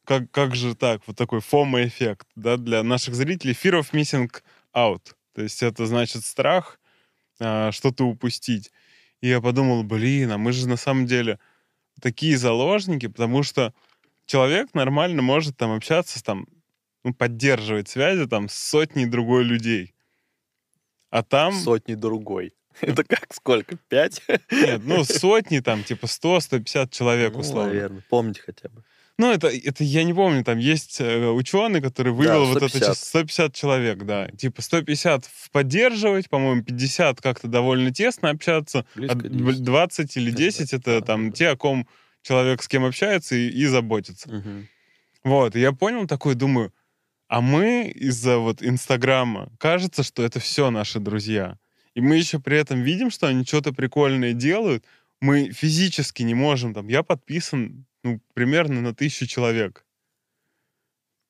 как, как же так, вот такой фома-эффект, да, для наших зрителей, fear of missing out, то есть это значит страх а, что-то упустить. И я подумал, блин, а мы же на самом деле такие заложники, потому что человек нормально может там общаться, там, ну, поддерживать связи там с сотней другой людей. А там... Сотни другой. Это как, сколько, пять? Нет, ну, сотни там, типа 100-150 человек, ну, условно. наверное, помните хотя бы. Ну, это, это я не помню, там есть э, ученый, который вывел да, вот это 150 человек, да. Типа 150 поддерживать, по-моему, 50 как-то довольно тесно общаться, Близко 10. 20 или 10 это там те, о ком человек с кем общается и, и заботится. Угу. Вот, и я понял такой, думаю, а мы из-за вот Инстаграма, кажется, что это все наши друзья. И мы еще при этом видим, что они что-то прикольное делают. Мы физически не можем, там, я подписан, ну, примерно на тысячу человек.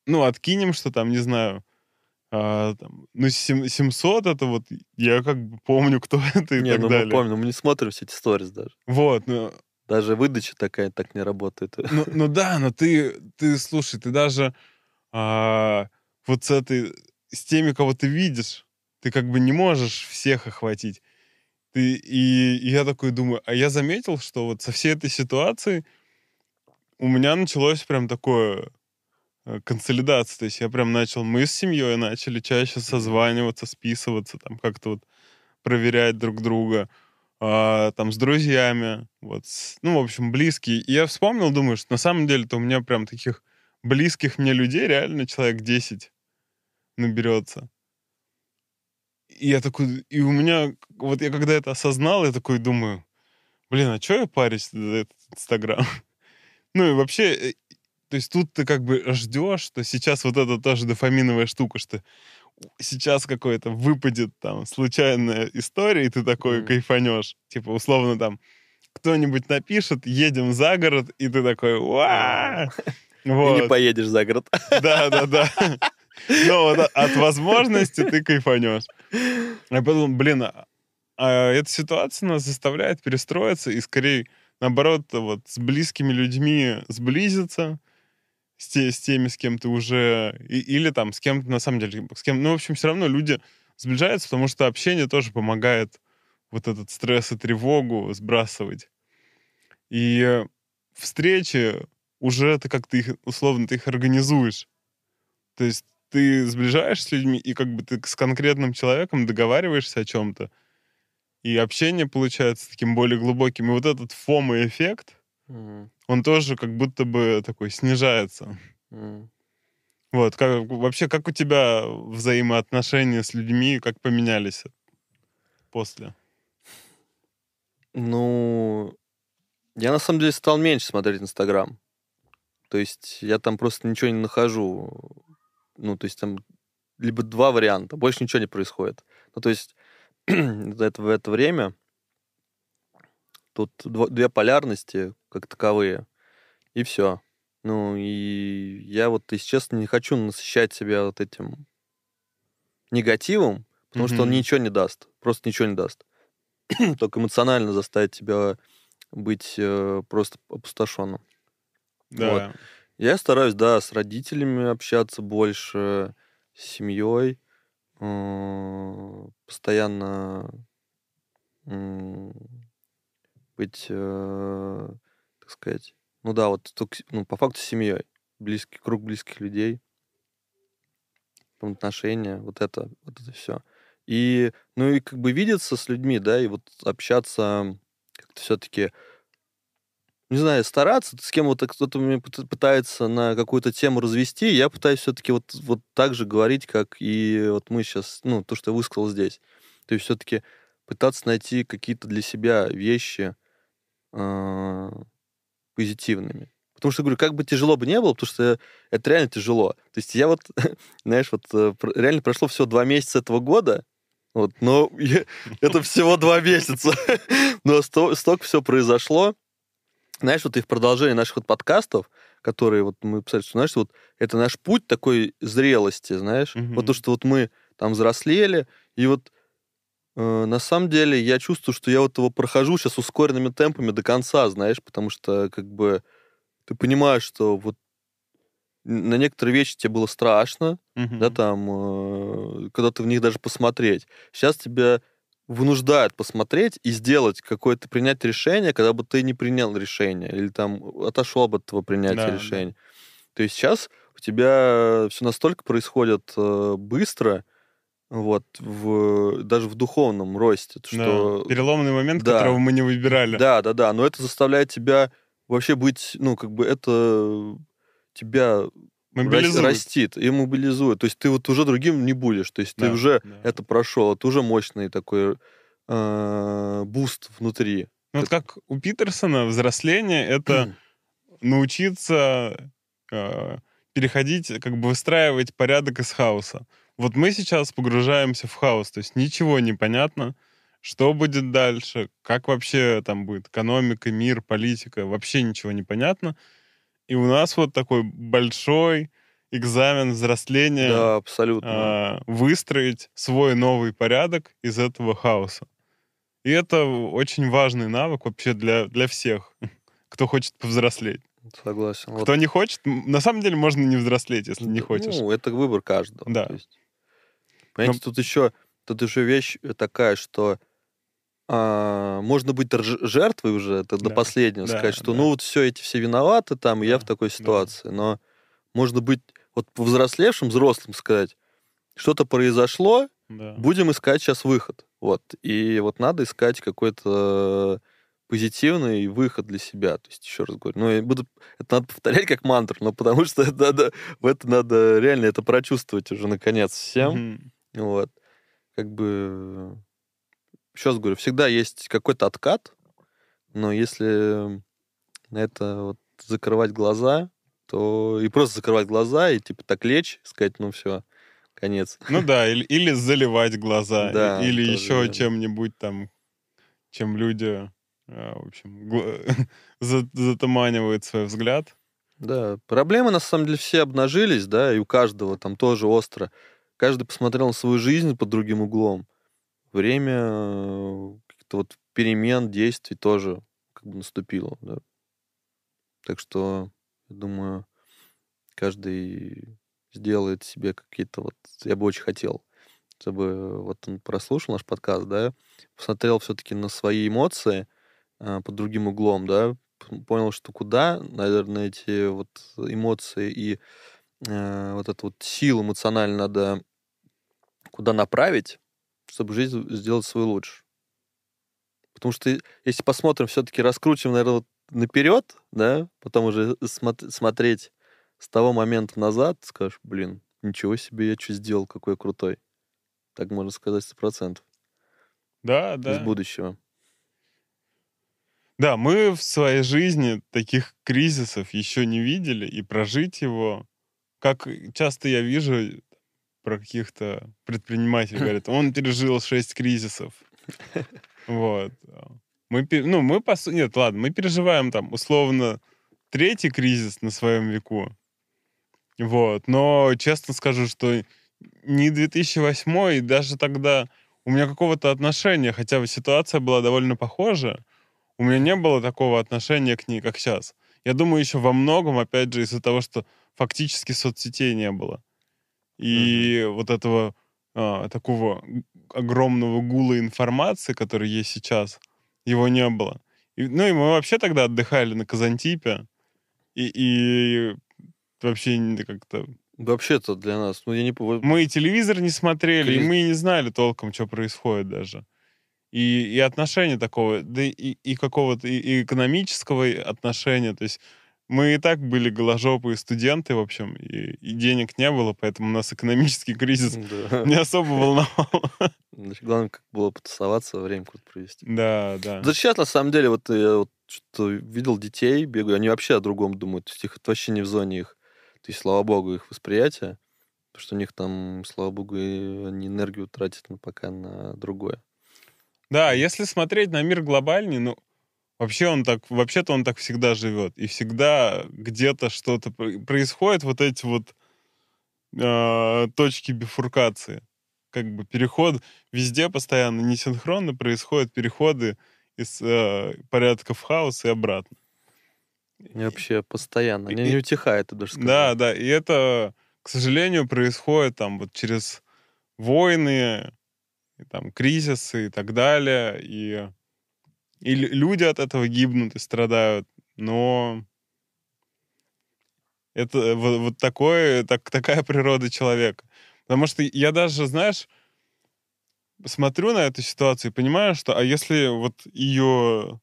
Ну, откинем, что там, не знаю, а, там, ну, 700 это вот, я как бы помню, кто это и не, так ну, далее. мы помним, мы не смотрим все эти сторис даже. Вот, ну, даже выдача такая так не работает. Ну, ну да, но ты, ты, слушай, ты даже а, вот с этой, с теми, кого ты видишь, ты как бы не можешь всех охватить. Ты, и, и я такой думаю, а я заметил, что вот со всей этой ситуацией у меня началось прям такое э, консолидация. То есть я прям начал, мы с семьей начали чаще созваниваться, списываться, там как-то вот проверять друг друга а, там с друзьями, вот, с, ну, в общем, близкие. И я вспомнил, думаю, что на самом деле-то у меня прям таких близких мне людей реально человек 10 наберется. И я такой, и у меня, вот я когда это осознал, я такой думаю, блин, а что я парюсь за этот Инстаграм? ну и вообще, э, то есть тут ты как бы ждешь, что сейчас вот это тоже дофаминовая штука, что сейчас какой-то выпадет там случайная история, и ты такой mm. кайфанешь. Типа, условно, там, кто-нибудь напишет, едем за город, и ты такой, ва вот. И не поедешь за город. Да, да, да. Но вот от возможности ты кайфанешь. Я подумал, блин, а, а эта ситуация нас заставляет перестроиться и скорее, наоборот, вот с близкими людьми сблизиться, с, те, с теми, с кем ты уже... И, или там с кем-то, на самом деле, с кем... Ну, в общем, все равно люди сближаются, потому что общение тоже помогает вот этот стресс и тревогу сбрасывать. И встречи уже ты как-то их, условно, ты их организуешь. То есть ты сближаешься с людьми, и как бы ты с конкретным человеком договариваешься о чем-то, и общение получается таким более глубоким. И вот этот фома-эффект, mm-hmm он тоже как будто бы такой снижается. Mm. Вот, как, вообще, как у тебя взаимоотношения с людьми, как поменялись после? Ну, я на самом деле стал меньше смотреть Инстаграм. То есть я там просто ничего не нахожу. Ну, то есть там либо два варианта, больше ничего не происходит. Ну, то есть это, в это время Тут две полярности как таковые, и все. Ну, и я вот, если честно, не хочу насыщать себя вот этим негативом, потому mm-hmm. что он ничего не даст, просто ничего не даст. Только эмоционально заставить тебя быть э, просто опустошенным. Да. Вот. Я стараюсь, да, с родителями общаться больше, с семьей, э, постоянно быть, э, так сказать, ну да, вот ну, по факту с семьей, близкий круг близких людей, отношения, вот это, вот это все. И, ну и как бы видеться с людьми, да, и вот общаться как-то все-таки не знаю, стараться, с кем вот кто-то мне пытается на какую-то тему развести, я пытаюсь все-таки вот, вот так же говорить, как и вот мы сейчас, ну, то, что я высказал здесь. То есть все-таки пытаться найти какие-то для себя вещи э, позитивными. Потому что, говорю, как бы тяжело бы не было, потому что это реально тяжело. То есть я вот, знаешь, вот э, реально прошло всего два месяца этого года, вот, но я, это всего два месяца. но сто, столько все произошло. Знаешь, вот и в продолжении наших вот подкастов, которые вот мы писали, что, знаешь, вот это наш путь такой зрелости, знаешь, mm-hmm. вот то, что вот мы там взрослели, и вот э, на самом деле я чувствую, что я вот его прохожу сейчас ускоренными темпами до конца, знаешь, потому что как бы ты понимаешь, что вот на некоторые вещи тебе было страшно, угу. да, там, э, когда ты в них даже посмотреть. Сейчас тебя вынуждают посмотреть и сделать какое-то, принять решение, когда бы ты не принял решение, или там отошел бы от этого принятия да, решения. Да. То есть сейчас у тебя все настолько происходит э, быстро, вот, в, даже в духовном росте. Что... Да, переломный момент, да. которого мы не выбирали. Да, да, да, но это заставляет тебя вообще быть, ну, как бы это тебя мобилизует. растит и мобилизует. То есть ты вот уже другим не будешь. То есть да, ты уже да. это прошел, это уже мощный такой э, boost внутри. Ну, вот как у Питерсона взросление — это научиться э, переходить, как бы выстраивать порядок из хаоса. Вот мы сейчас погружаемся в хаос, то есть ничего не понятно, что будет дальше, как вообще там будет экономика, мир, политика, вообще ничего не понятно. И у нас вот такой большой экзамен взросления. Да, абсолютно. А, выстроить свой новый порядок из этого хаоса. И это очень важный навык вообще для, для всех, кто хочет повзрослеть. Согласен. Кто вот. не хочет, на самом деле можно не взрослеть, если не хочешь. Ну, это выбор каждого. Да. есть, понимаете, Но... тут еще тут еще вещь такая, что а, можно быть жертвой уже, это да, до последнего да, сказать, что да. ну вот все эти все виноваты там, и я в такой ситуации. Да. Но можно быть вот повзрослевшим, взрослым сказать, что-то произошло, да. будем искать сейчас выход. Вот. И вот надо искать какой-то позитивный выход для себя. То есть, еще раз говорю, ну, я буду, это надо повторять как мантру, но потому что это надо, в это надо реально это прочувствовать уже наконец всем. Mm-hmm. Вот. Как бы раз говорю, всегда есть какой-то откат, но если на это вот закрывать глаза, то и просто закрывать глаза и типа так лечь, сказать, ну все, конец. Ну да, или, или заливать глаза, да, или еще верно. чем-нибудь там, чем люди, а, в общем, затуманивают свой взгляд. Да, проблемы на самом деле все обнажились, да, и у каждого там тоже остро. Каждый посмотрел на свою жизнь под другим углом время э, каких-то вот перемен, действий тоже как бы наступило, да. Так что, я думаю, каждый сделает себе какие-то вот... Я бы очень хотел, чтобы вот он прослушал наш подкаст, да, посмотрел все-таки на свои эмоции а, под другим углом, да, понял, что куда, наверное, эти вот эмоции и а, вот эту вот силу эмоционально надо куда направить, чтобы жизнь сделать свою лучше. Потому что если посмотрим, все-таки раскручиваем, наверное, вот наперед, да, потом уже смотреть с того момента назад, скажешь, блин, ничего себе, я что сделал, какой я крутой. Так можно сказать сто процентов. Да, да. Из будущего. Да, мы в своей жизни таких кризисов еще не видели, и прожить его, как часто я вижу про каких-то предпринимателей говорят, он пережил шесть кризисов. Вот. Мы, ну, мы, по сути, нет, ладно, мы переживаем там, условно, третий кризис на своем веку. Вот. Но честно скажу, что не 2008, и даже тогда у меня какого-то отношения, хотя ситуация была довольно похожа, у меня не было такого отношения к ней, как сейчас. Я думаю, еще во многом, опять же, из-за того, что фактически соцсетей не было. И mm-hmm. вот этого а, такого огромного гула информации, который есть сейчас, его не было. И, ну и мы вообще тогда отдыхали на Казантипе, и, и вообще как-то... Вообще-то для нас, ну я не помню. Мы и телевизор не смотрели, Крис... и мы не знали толком, что происходит даже. и, и отношения такого, да и, и какого-то и, и экономического отношения. То есть мы и так были голожопые студенты, в общем, и, и денег не было, поэтому нас экономический кризис Да. не особо волновал. Значит, Главное, как было потусоваться, время круто провести. Да, да. Да сейчас, на самом деле, вот я вот что видел детей, бегаю, они вообще о другом думают. То есть их это вообще не в зоне их. То есть, слава богу, их восприятия. Потому что у них там, слава богу, они энергию тратят на, пока на другое. Да, если смотреть на мир глобальный, ну, вообще он так, вообще-то он так всегда живет. И всегда где-то что-то про- происходит, вот эти вот э, точки бифуркации. Как бы переход везде постоянно несинхронно происходят переходы из э, порядка в хаос и обратно. И вообще постоянно. и- Не, не утихает, я даже скажу. Да, да, и это, к сожалению, происходит там вот через войны, и там кризисы и так далее, и, и лю- люди от этого гибнут и страдают, но это вот, вот такое, так, такая природа человека. Потому что я даже, знаешь, смотрю на эту ситуацию и понимаю, что а если вот ее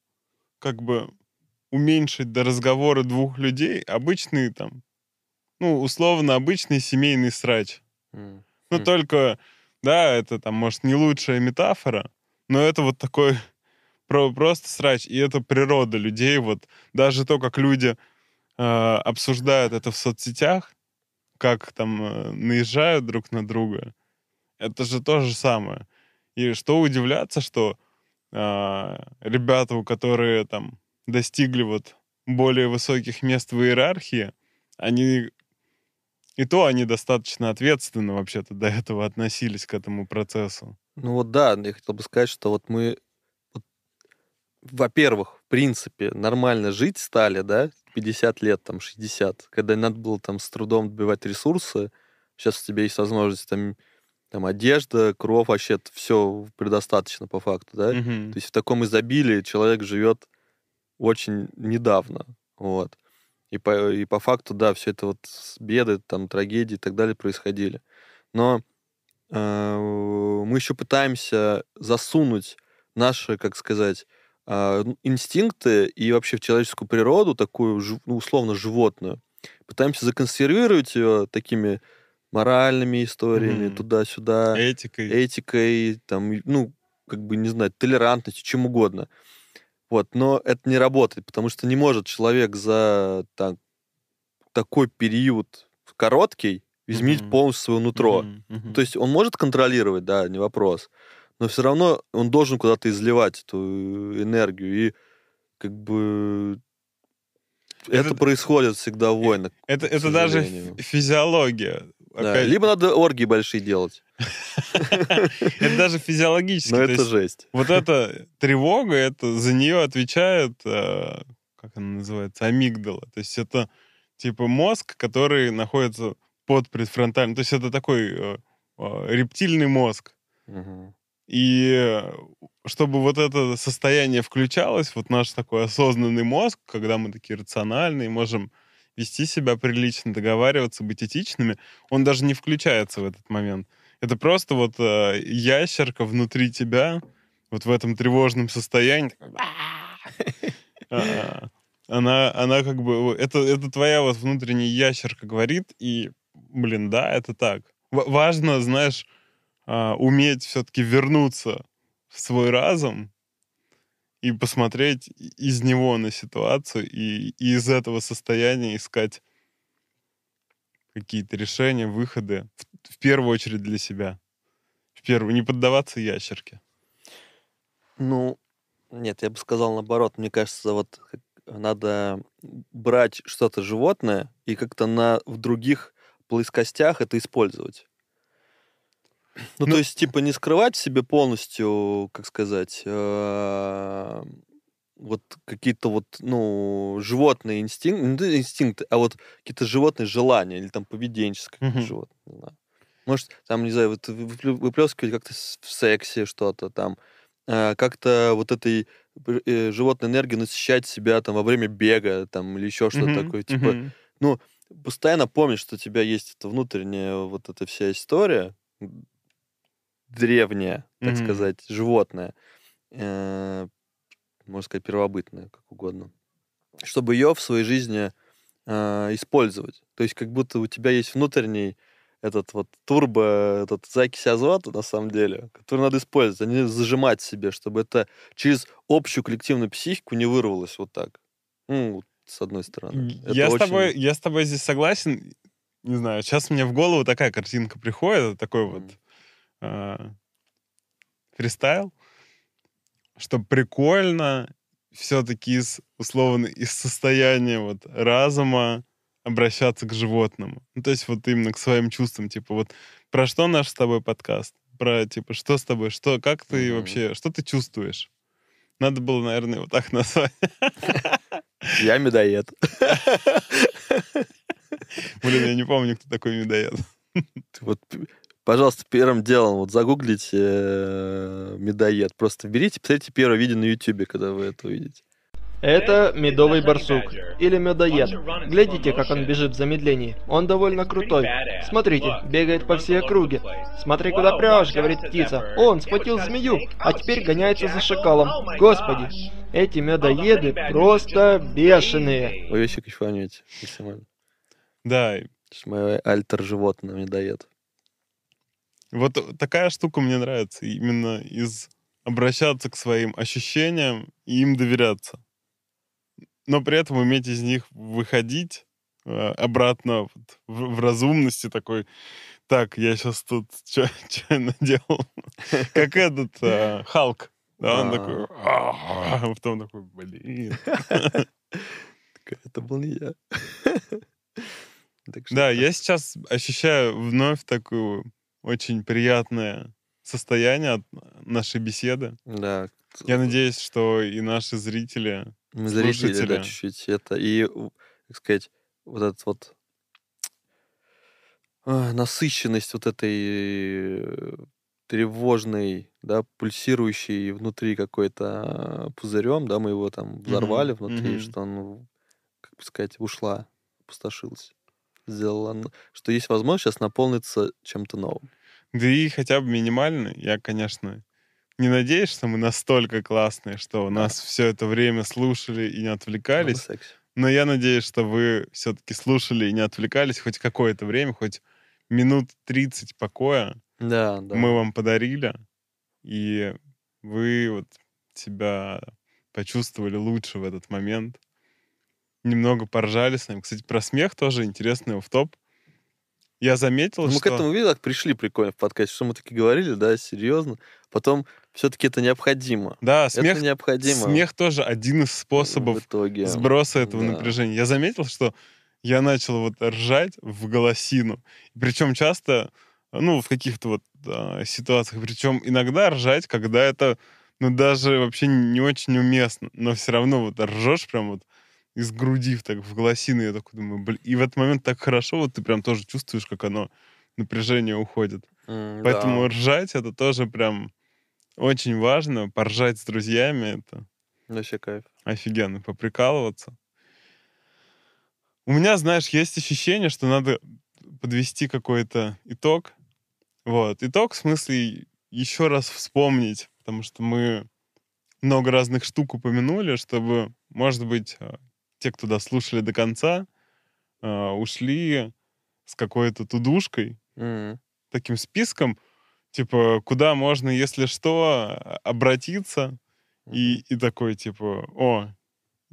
как бы уменьшить до разговора двух людей, обычный там, ну, условно, обычный семейный срач. М. Ну, М. только, да, это там, может, не лучшая метафора, но это вот такой просто срач. И это природа людей. Вот даже то, как люди э, обсуждают это в соцсетях, как там э, наезжают друг на друга, это же то же самое. И что удивляться, что э, ребята, у которые там достигли вот более высоких мест в иерархии, они и то они достаточно ответственно вообще-то до этого относились к этому процессу. Ну вот да, я хотел бы сказать, что вот мы, во-первых, в принципе, нормально жить стали, да, 50 лет, там, 60, когда надо было там с трудом добивать ресурсы, сейчас у тебя есть возможность там, там одежда, кровь, вообще все предостаточно по факту, да, Мгм. то есть в таком изобилии человек живет очень недавно, вот. И по, и по факту, да, все это вот беды, там, трагедии и так далее происходили. Но э, мы еще пытаемся засунуть наши, как сказать, инстинкты и вообще в человеческую природу, такую, ну, условно, животную. Пытаемся законсервировать ее такими моральными историями, Мгм. туда-сюда Этикой. этикой, там, ну, как бы, не знаю, толерантностью, чем угодно. Вот, но это не работает, потому что не может человек за так, такой период короткий изменить Мгм. полностью свое нутро. Мгм, мгм. То есть он может контролировать, да, не вопрос, но все равно он должен куда-то изливать эту энергию, и как бы это, Это- происходит всегда в войнах. это, это даже физиология. Да, Опять- Либо надо оргии большие делать, Это даже физиологически. но то это есть жесть. Вот эта тревога, это за нее отвечает, э, как она называется, амигдала. То есть это типа мозг, который находится под предфронтальным. То есть это такой э, э, рептильный мозг. И чтобы вот это состояние включалось, вот наш такой осознанный мозг, когда мы такие рациональные, можем вести себя прилично, договариваться, быть этичными, он даже не включается в этот момент. Это просто вот э, ящерка внутри тебя, вот в этом тревожном состоянии. а, Она, она как бы... Это, это твоя вот внутренняя ящерка говорит, и, блин, да, это так. Важно, знаешь, а, уметь все-таки вернуться в свой разум и посмотреть из него на ситуацию и, и из этого состояния искать какие-то решения, выходы, в, в первую очередь для себя. В первую, не поддаваться ящерке. Ну, нет, я бы сказал наоборот. Мне кажется, вот надо брать что-то животное и как-то на, в других плоскостях это использовать. Ну, Ну- то есть, типа, не скрывать в себе полностью, как сказать, э, вот какие-то вот, ну, животные инстинкты, не то инстинкты, а вот какие-то животные желания или там поведенческие какие-то Мгм. животные. не знаю. Может, там, не знаю, вот выплескивать как-то в сексе что-то там, э, как-то вот этой э, животной энергией насыщать себя там во время бега там или еще что-то Мгм, такое. Типа, мгм. постоянно помнишь, что у тебя есть эта внутренняя вот эта вся история м, древняя, так Мгм. сказать, животное. э, можно сказать, первобытная, как угодно, чтобы ее в своей жизни э, использовать. То есть как будто у тебя есть внутренний этот вот турбо, этот закись азота, на самом деле, который надо использовать, а не зажимать себе, чтобы это через общую коллективную психику не вырвалось вот так. Ну, с одной стороны. Это Я, с очень- тобой, я с тобой здесь согласен. Не знаю, сейчас мне в голову такая картинка приходит, такой вот А, фристайл, что прикольно все-таки из, условно, из состояния вот разума обращаться к животному. Ну, то есть вот именно к своим чувствам. Типа вот про что наш с тобой подкаст? Про, типа, что с тобой? Что, как ты Мгм. вообще, что ты чувствуешь? Надо было, наверное, вот так назвать. Я медоед. Блин, я не помню, кто такой медоед. Вот, пожалуйста, первым делом вот загуглите э, медоед. Просто берите, посмотрите первое видео на Ютубе, когда вы это увидите. Это медовый барсук или медоед. Глядите, как он бежит в замедлении. Он довольно крутой. Смотрите, бегает по всей округе. Смотри, куда прешь, говорит птица. Он схватил змею, а теперь гоняется за шакалом. Господи, эти медоеды просто бешеные. Вы вообще кайфанете максимально. Да, мое альтер-животное медоед. Вот такая штука мне нравится. Именно из обращаться к своим ощущениям и им доверяться. Но при этом уметь из них выходить э, обратно вот в, в разумности такой. Так, я сейчас тут что наделал? Как этот э, Халк. Да, он А. такой... «А-а-а», а потом такой, блин. Это был не я. Да, я сейчас ощущаю вновь такое очень приятное состояние от нашей беседы. Да. Я надеюсь, что и наши зрители... Мы зарядили, слушатели. да, чуть-чуть это. И, как сказать, вот этот вот а, насыщенность вот этой э, тревожной, да, пульсирующей внутри какой-то пузырем, да, мы его там взорвали внутри, мгм. что он, как бы сказать, ушла, опустошилась. Сделала, н- что есть возможность сейчас наполниться чем-то новым. Да и хотя бы минимально. Я, конечно, не надеюсь, что мы настолько классные, что нас все это время слушали и не отвлекались. Но я надеюсь, что вы все-таки слушали и не отвлекались хоть какое-то время, хоть минут 30 покоя Да, да. мы вам подарили, и вы вот себя почувствовали лучше в этот момент. Немного поржали с нами. Кстати, про смех тоже интересный в топ. Я заметил, мы что... к этому, как пришли прикольно в подкасте, что мы таки говорили, да, серьезно. Потом все-таки это необходимо. Да, смех, это необходимо. смех тоже один из в способов итоге. сброса этого да. напряжения. Я заметил, что я начал вот ржать в голосину. Причем часто, ну, в каких-то вот а, ситуациях. Причем иногда ржать, когда это, ну, даже вообще не очень уместно. Но все равно вот ржешь прям вот из груди так в голосину. Я такой думаю, блин. И в этот момент так хорошо, вот ты прям тоже чувствуешь, как оно, напряжение уходит. М, Поэтому да. ржать это тоже прям очень важно. Поржать с друзьями это Вообще кайф. офигенно, поприкалываться. У меня, знаешь, есть ощущение, что надо подвести какой-то итог. Вот. Итог в смысле еще раз вспомнить, потому что мы много разных штук упомянули, чтобы, может быть, э, те, кто дослушали до конца, э, ушли с какой-то тудушкой, М, таким списком, типа, куда можно, если что, а- обратиться, и, и такой, типа, о,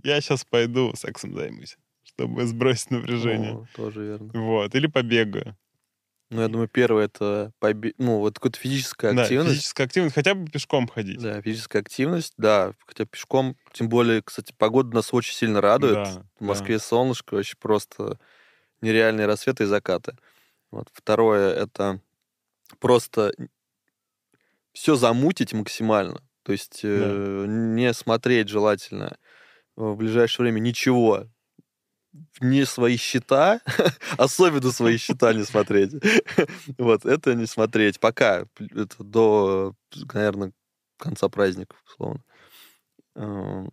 я сейчас пойду сексом займусь, чтобы сбросить напряжение. О, тоже верно. Вот, или побегаю. Ну, я думаю, первое это побе- ну, вот какая-то физическая Да, активность. физическая активность, хотя бы пешком ходить. Да, физическая активность, да, хотя пешком, тем более, кстати, погода нас очень сильно радует. Да, В Москве солнышко, вообще просто нереальные рассветы и закаты. Вот. Второе это просто все замутить максимально. То есть э, не смотреть желательно в ближайшее время ничего. Не свои счета, особенно свои счета не смотреть. Вот, это не смотреть. Пока. Это до, наверное, конца праздников, условно. Эм,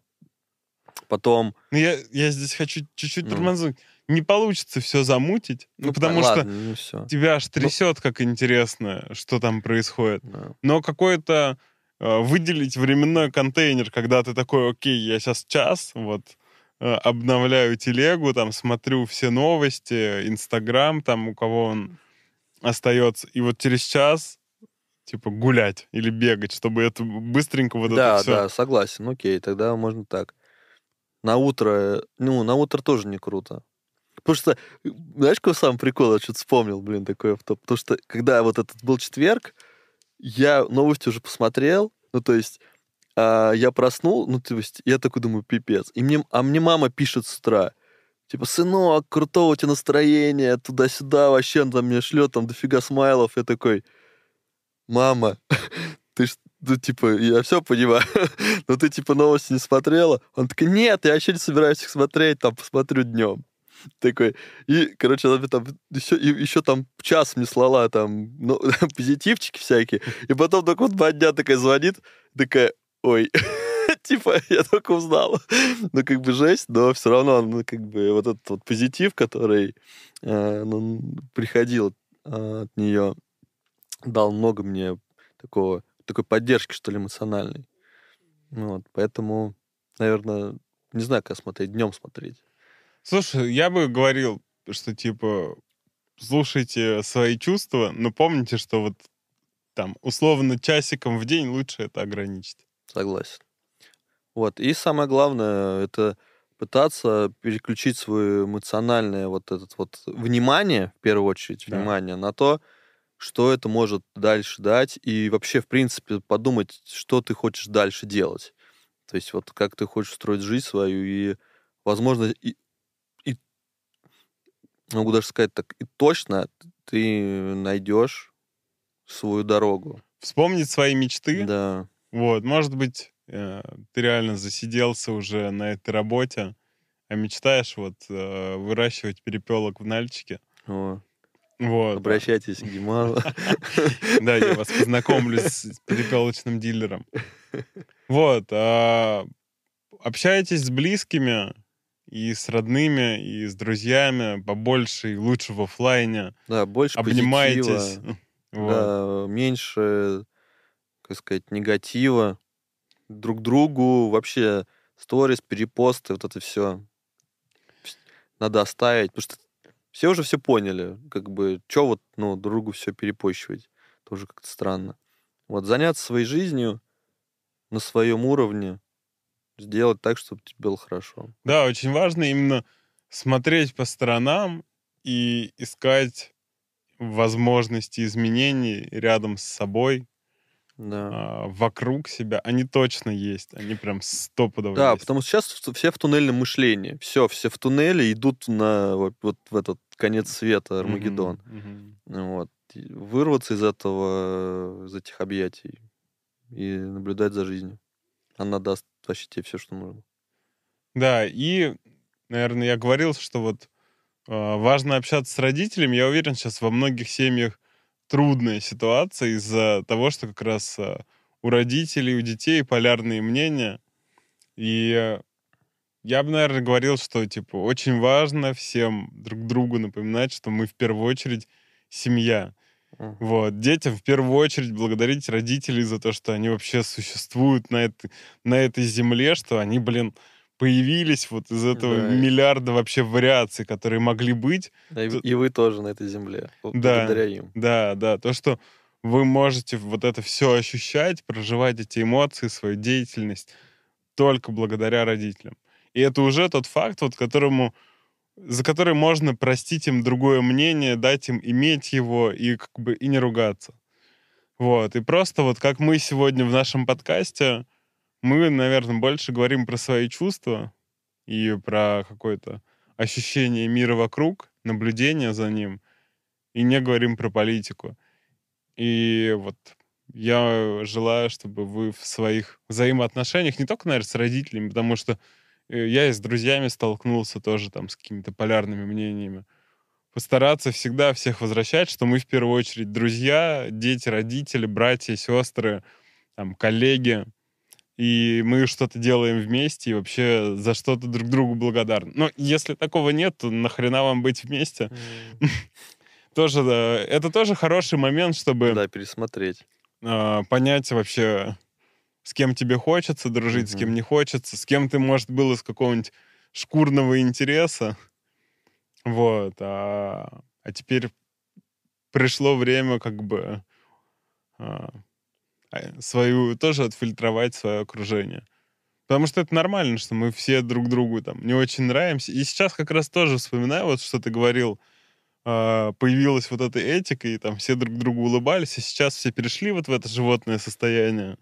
Потом Ну, я, я здесь хочу чуть-чуть Ну. тормознуть. Не получится все замутить, ну, потому ладно, что ну все. тебя аж трясет, как интересно, что там происходит. Да. Но какое-то э, выделить временной контейнер, когда ты такой, окей, я сейчас час, вот, обновляю телегу, там, смотрю все новости, Инстаграм, там, у кого он остается, и вот через час типа гулять или бегать, чтобы это быстренько вот да, это все. Да, согласен. Окей, тогда можно так. На утро, ну, на утро тоже не круто. Потому что, знаешь, какой самый прикол? Я что-то вспомнил, блин, такой автоп. Потому что, когда вот этот был четверг, я новости уже посмотрел, ну, то есть, а, я проснул, ну, то есть, я такой думаю, пипец. И мне, а мне мама пишет с утра, типа, сынок, крутого у тебя настроения, туда-сюда, вообще, он там мне шлет там дофига смайлов. Я такой, мама, ты ж, ну, типа, я все понимаю, но ты, типа, новости не смотрела? Он такой, нет, я вообще не собираюсь их смотреть, там, посмотрю днем. Такой, и, короче, она там еще, и, еще там час мне слала там ну, позитивчики всякие, и потом только вот два дня такая звонит, такая, ой, типа, я только узнал. Ну, как бы жесть, но все равно, ну, как бы вот этот вот позитив, который э, ну, приходил э, от нее, дал много мне такого, такой поддержки, что ли, эмоциональной. Вот, поэтому, наверное, не знаю, как смотреть, днем смотреть. Слушай, я бы говорил, что типа слушайте свои чувства, но помните, что вот там условно часиком в день лучше это ограничить. Согласен. Вот. И самое главное, это пытаться переключить свое эмоциональное вот этот вот внимание, в первую очередь, да. внимание на то, что это может дальше дать, и вообще, в принципе, подумать, что ты хочешь дальше делать. То есть вот как ты хочешь строить жизнь свою, и, возможно, и, и могу даже сказать так, и точно ты найдешь свою дорогу. Вспомнить свои мечты. Да. Вот, может быть, э, ты реально засиделся уже на этой работе, а мечтаешь вот э, выращивать перепелок в Нальчике. О. Вот. Обращайтесь к Гиману. Да, я вас познакомлю с перепелочным дилером. Вот. А, общайтесь с близкими и с родными, и с друзьями побольше и лучше в офлайне. Да, больше Обнимайтесь. Да, меньше, как сказать, негатива друг другу, вообще сторис, перепосты, вот это все надо оставить, потому что все уже все поняли, как бы, что вот, ну, другу все перепощивать, тоже как-то странно. Вот, заняться своей жизнью на своем уровне, сделать так, чтобы тебе было хорошо. Да, очень важно именно смотреть по сторонам и искать возможности изменений рядом с собой, да. а, вокруг себя, они точно есть, они прям стопудово Да, есть. потому что сейчас все в туннельном мышлении. Все, все в туннеле идут на вот, вот в этот конец света, Армагеддон. Мгм. Вот. Вырваться из этого, из этих объятий и наблюдать за жизнью. Она даст вообще тебе все, что нужно. Да, и, наверное, я говорил, что вот а, важно общаться с родителями. Я уверен, сейчас во многих семьях трудная ситуация из-за того, что как раз а, у родителей, у детей полярные мнения. И э, я бы, наверное, говорил, что, типа, очень важно всем друг другу напоминать, что мы в первую очередь семья. Мгм. Вот. Детям в первую очередь благодарить родителей за то, что они вообще существуют на этой, на этой земле, что они, блин, появились вот из этого Да. миллиарда вообще вариаций, которые могли быть. Да, и, вы- Тут- и вы тоже на этой земле. Да. Благодаря им. Да, да, то, что вы можете вот это все ощущать, проживать эти эмоции, свою деятельность только благодаря родителям. И это уже тот факт, вот которому, за который можно простить им другое мнение, дать им иметь его и как бы и не ругаться. Вот. И просто вот как мы сегодня в нашем подкасте, мы, наверное, больше говорим про свои чувства и про какое-то ощущение мира вокруг, наблюдение за ним, и не говорим про политику. И вот я желаю, чтобы вы в своих взаимоотношениях, не только, наверное, с родителями, потому что э, я и с друзьями столкнулся тоже там с какими-то полярными мнениями, постараться всегда всех возвращать, что мы в первую очередь друзья, дети, родители, братья, сестры, там, коллеги, и мы что-то делаем вместе и вообще за что-то друг другу благодарны. Но если такого нет, то нахрена вам быть вместе? Тоже, да, это тоже хороший момент, чтобы Да, пересмотреть. а, понять вообще, с кем тебе хочется дружить, с Мгм. кем не хочется, с кем ты, может, был из какого-нибудь шкурного интереса. Вот. А, а теперь пришло время как бы а, свою тоже отфильтровать свое окружение. Потому что это нормально, что мы все друг другу там не очень нравимся. И сейчас как раз тоже вспоминаю, вот что ты говорил, а, появилась вот эта этика, и там все друг другу улыбались, и сейчас все перешли вот в это животное состояние.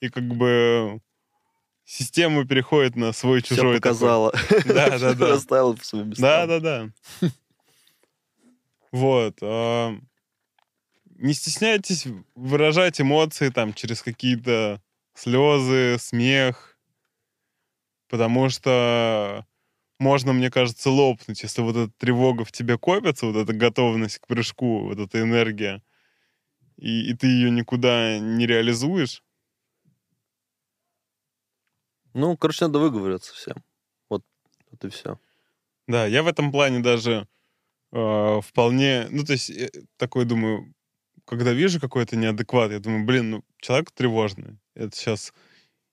И как бы система переходит на свой Все чужой. такой. показала. Да, да, да. Расставила по своим Да, местам. да, да. Вот. Не стесняйтесь выражать эмоции там через какие-то слезы, смех, потому что можно, мне кажется, лопнуть, если вот эта тревога в тебе копится, вот эта готовность к прыжку, вот эта энергия, и, и ты ее никуда не реализуешь. Ну, короче, надо выговориться всем. Вот, вот и все. Да, я в этом плане даже э, вполне, ну, то есть, э, такой думаю, когда вижу какой-то неадекват, я думаю, блин, ну, человек тревожный. Это сейчас...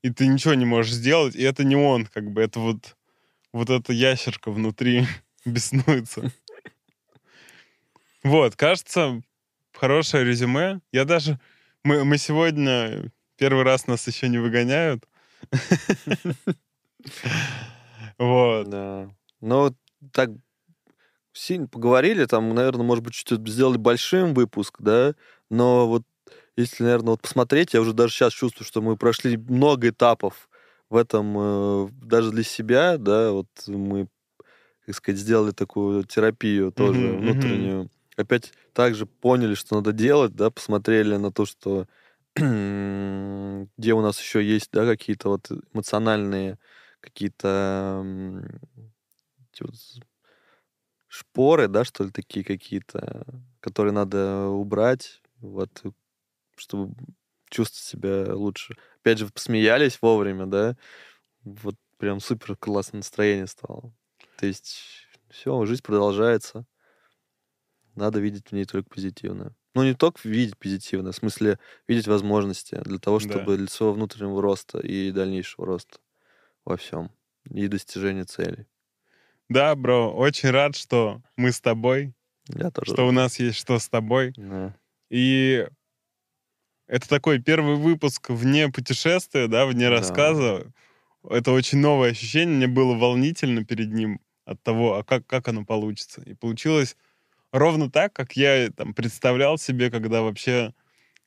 И ты ничего не можешь сделать, и это не он, как бы, это вот, вот эта ящерка внутри беснуется. Вот, кажется, хорошее резюме. Я даже... Мы, мы сегодня... Первый раз нас еще не выгоняют. Вот. Да. Ну, так сильно поговорили, там, наверное, может быть, чуть-чуть сделали большим выпуск, да, но вот если, наверное, вот посмотреть, я уже даже сейчас чувствую, что мы прошли много этапов в этом, э, даже для себя, да, вот мы, как сказать, сделали такую терапию тоже мгм. внутреннюю. Опять также поняли, что надо делать, да, посмотрели на то, что где у нас еще есть, да, какие-то вот эмоциональные какие-то шпоры, да, что ли, такие какие-то, которые надо убрать, вот, чтобы чувствовать себя лучше. Опять же, посмеялись вовремя, да, вот прям супер классное настроение стало. То есть все, жизнь продолжается. Надо видеть в ней только позитивное. Ну, не только видеть позитивное, в смысле видеть возможности для того, Да. чтобы для своего внутреннего роста и дальнейшего роста во всем. И достижения целей. Да, бро, очень рад, что мы с тобой, Я тоже. что у нас есть что с тобой. Да. И это такой первый выпуск вне путешествия, да, вне Да. рассказа. Это очень новое ощущение. Мне было волнительно перед ним от того, а как, как оно получится. И получилось ровно так, как я там представлял себе, когда вообще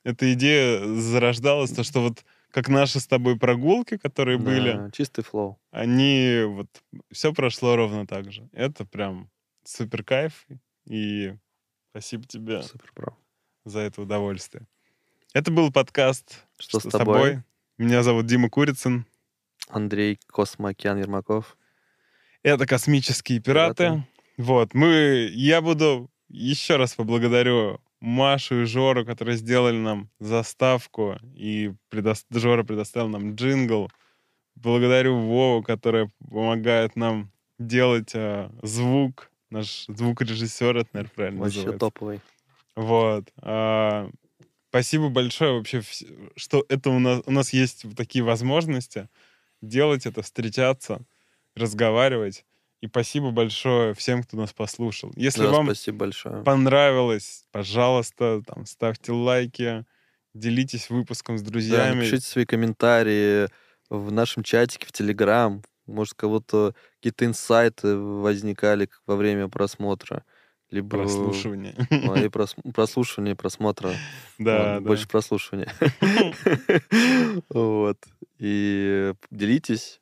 эта идея зарождалась, то, что вот как наши с тобой прогулки, которые были, Да, чистый флоу. они вот все прошло ровно так же. Это прям супер кайф. И спасибо тебе Супер, бро. за это удовольствие. Это был подкаст Что с тобой? Меня зовут Дима Курицын. Андрей Космоокеан Ермаков. Это «Космические пираты». Пираты. Вот, мы... Я буду еще раз поблагодарю Машу и Жору, которые сделали нам заставку, и предос- Жора предоставил нам джингл. Благодарю Вову, который помогает нам делать а, звук. Наш звукорежиссер, это, наверное, правильно Вообще называется. топовый. Вот. а, спасибо большое вообще, что это у нас, у нас есть такие возможности делать это, встречаться, разговаривать. И спасибо большое всем, кто нас послушал. Если Да, вам спасибо большое. понравилось, пожалуйста, там, ставьте лайки, делитесь выпуском с Да, друзьями. напишите свои комментарии в нашем чатике в Телеграм. Может, кого-то какие-то инсайты возникали во время просмотра. Либо прослушивания. Ну, и прос- прослушивания, просмотра. Да, Ладно, да. Больше прослушивания. Вот. И делитесь,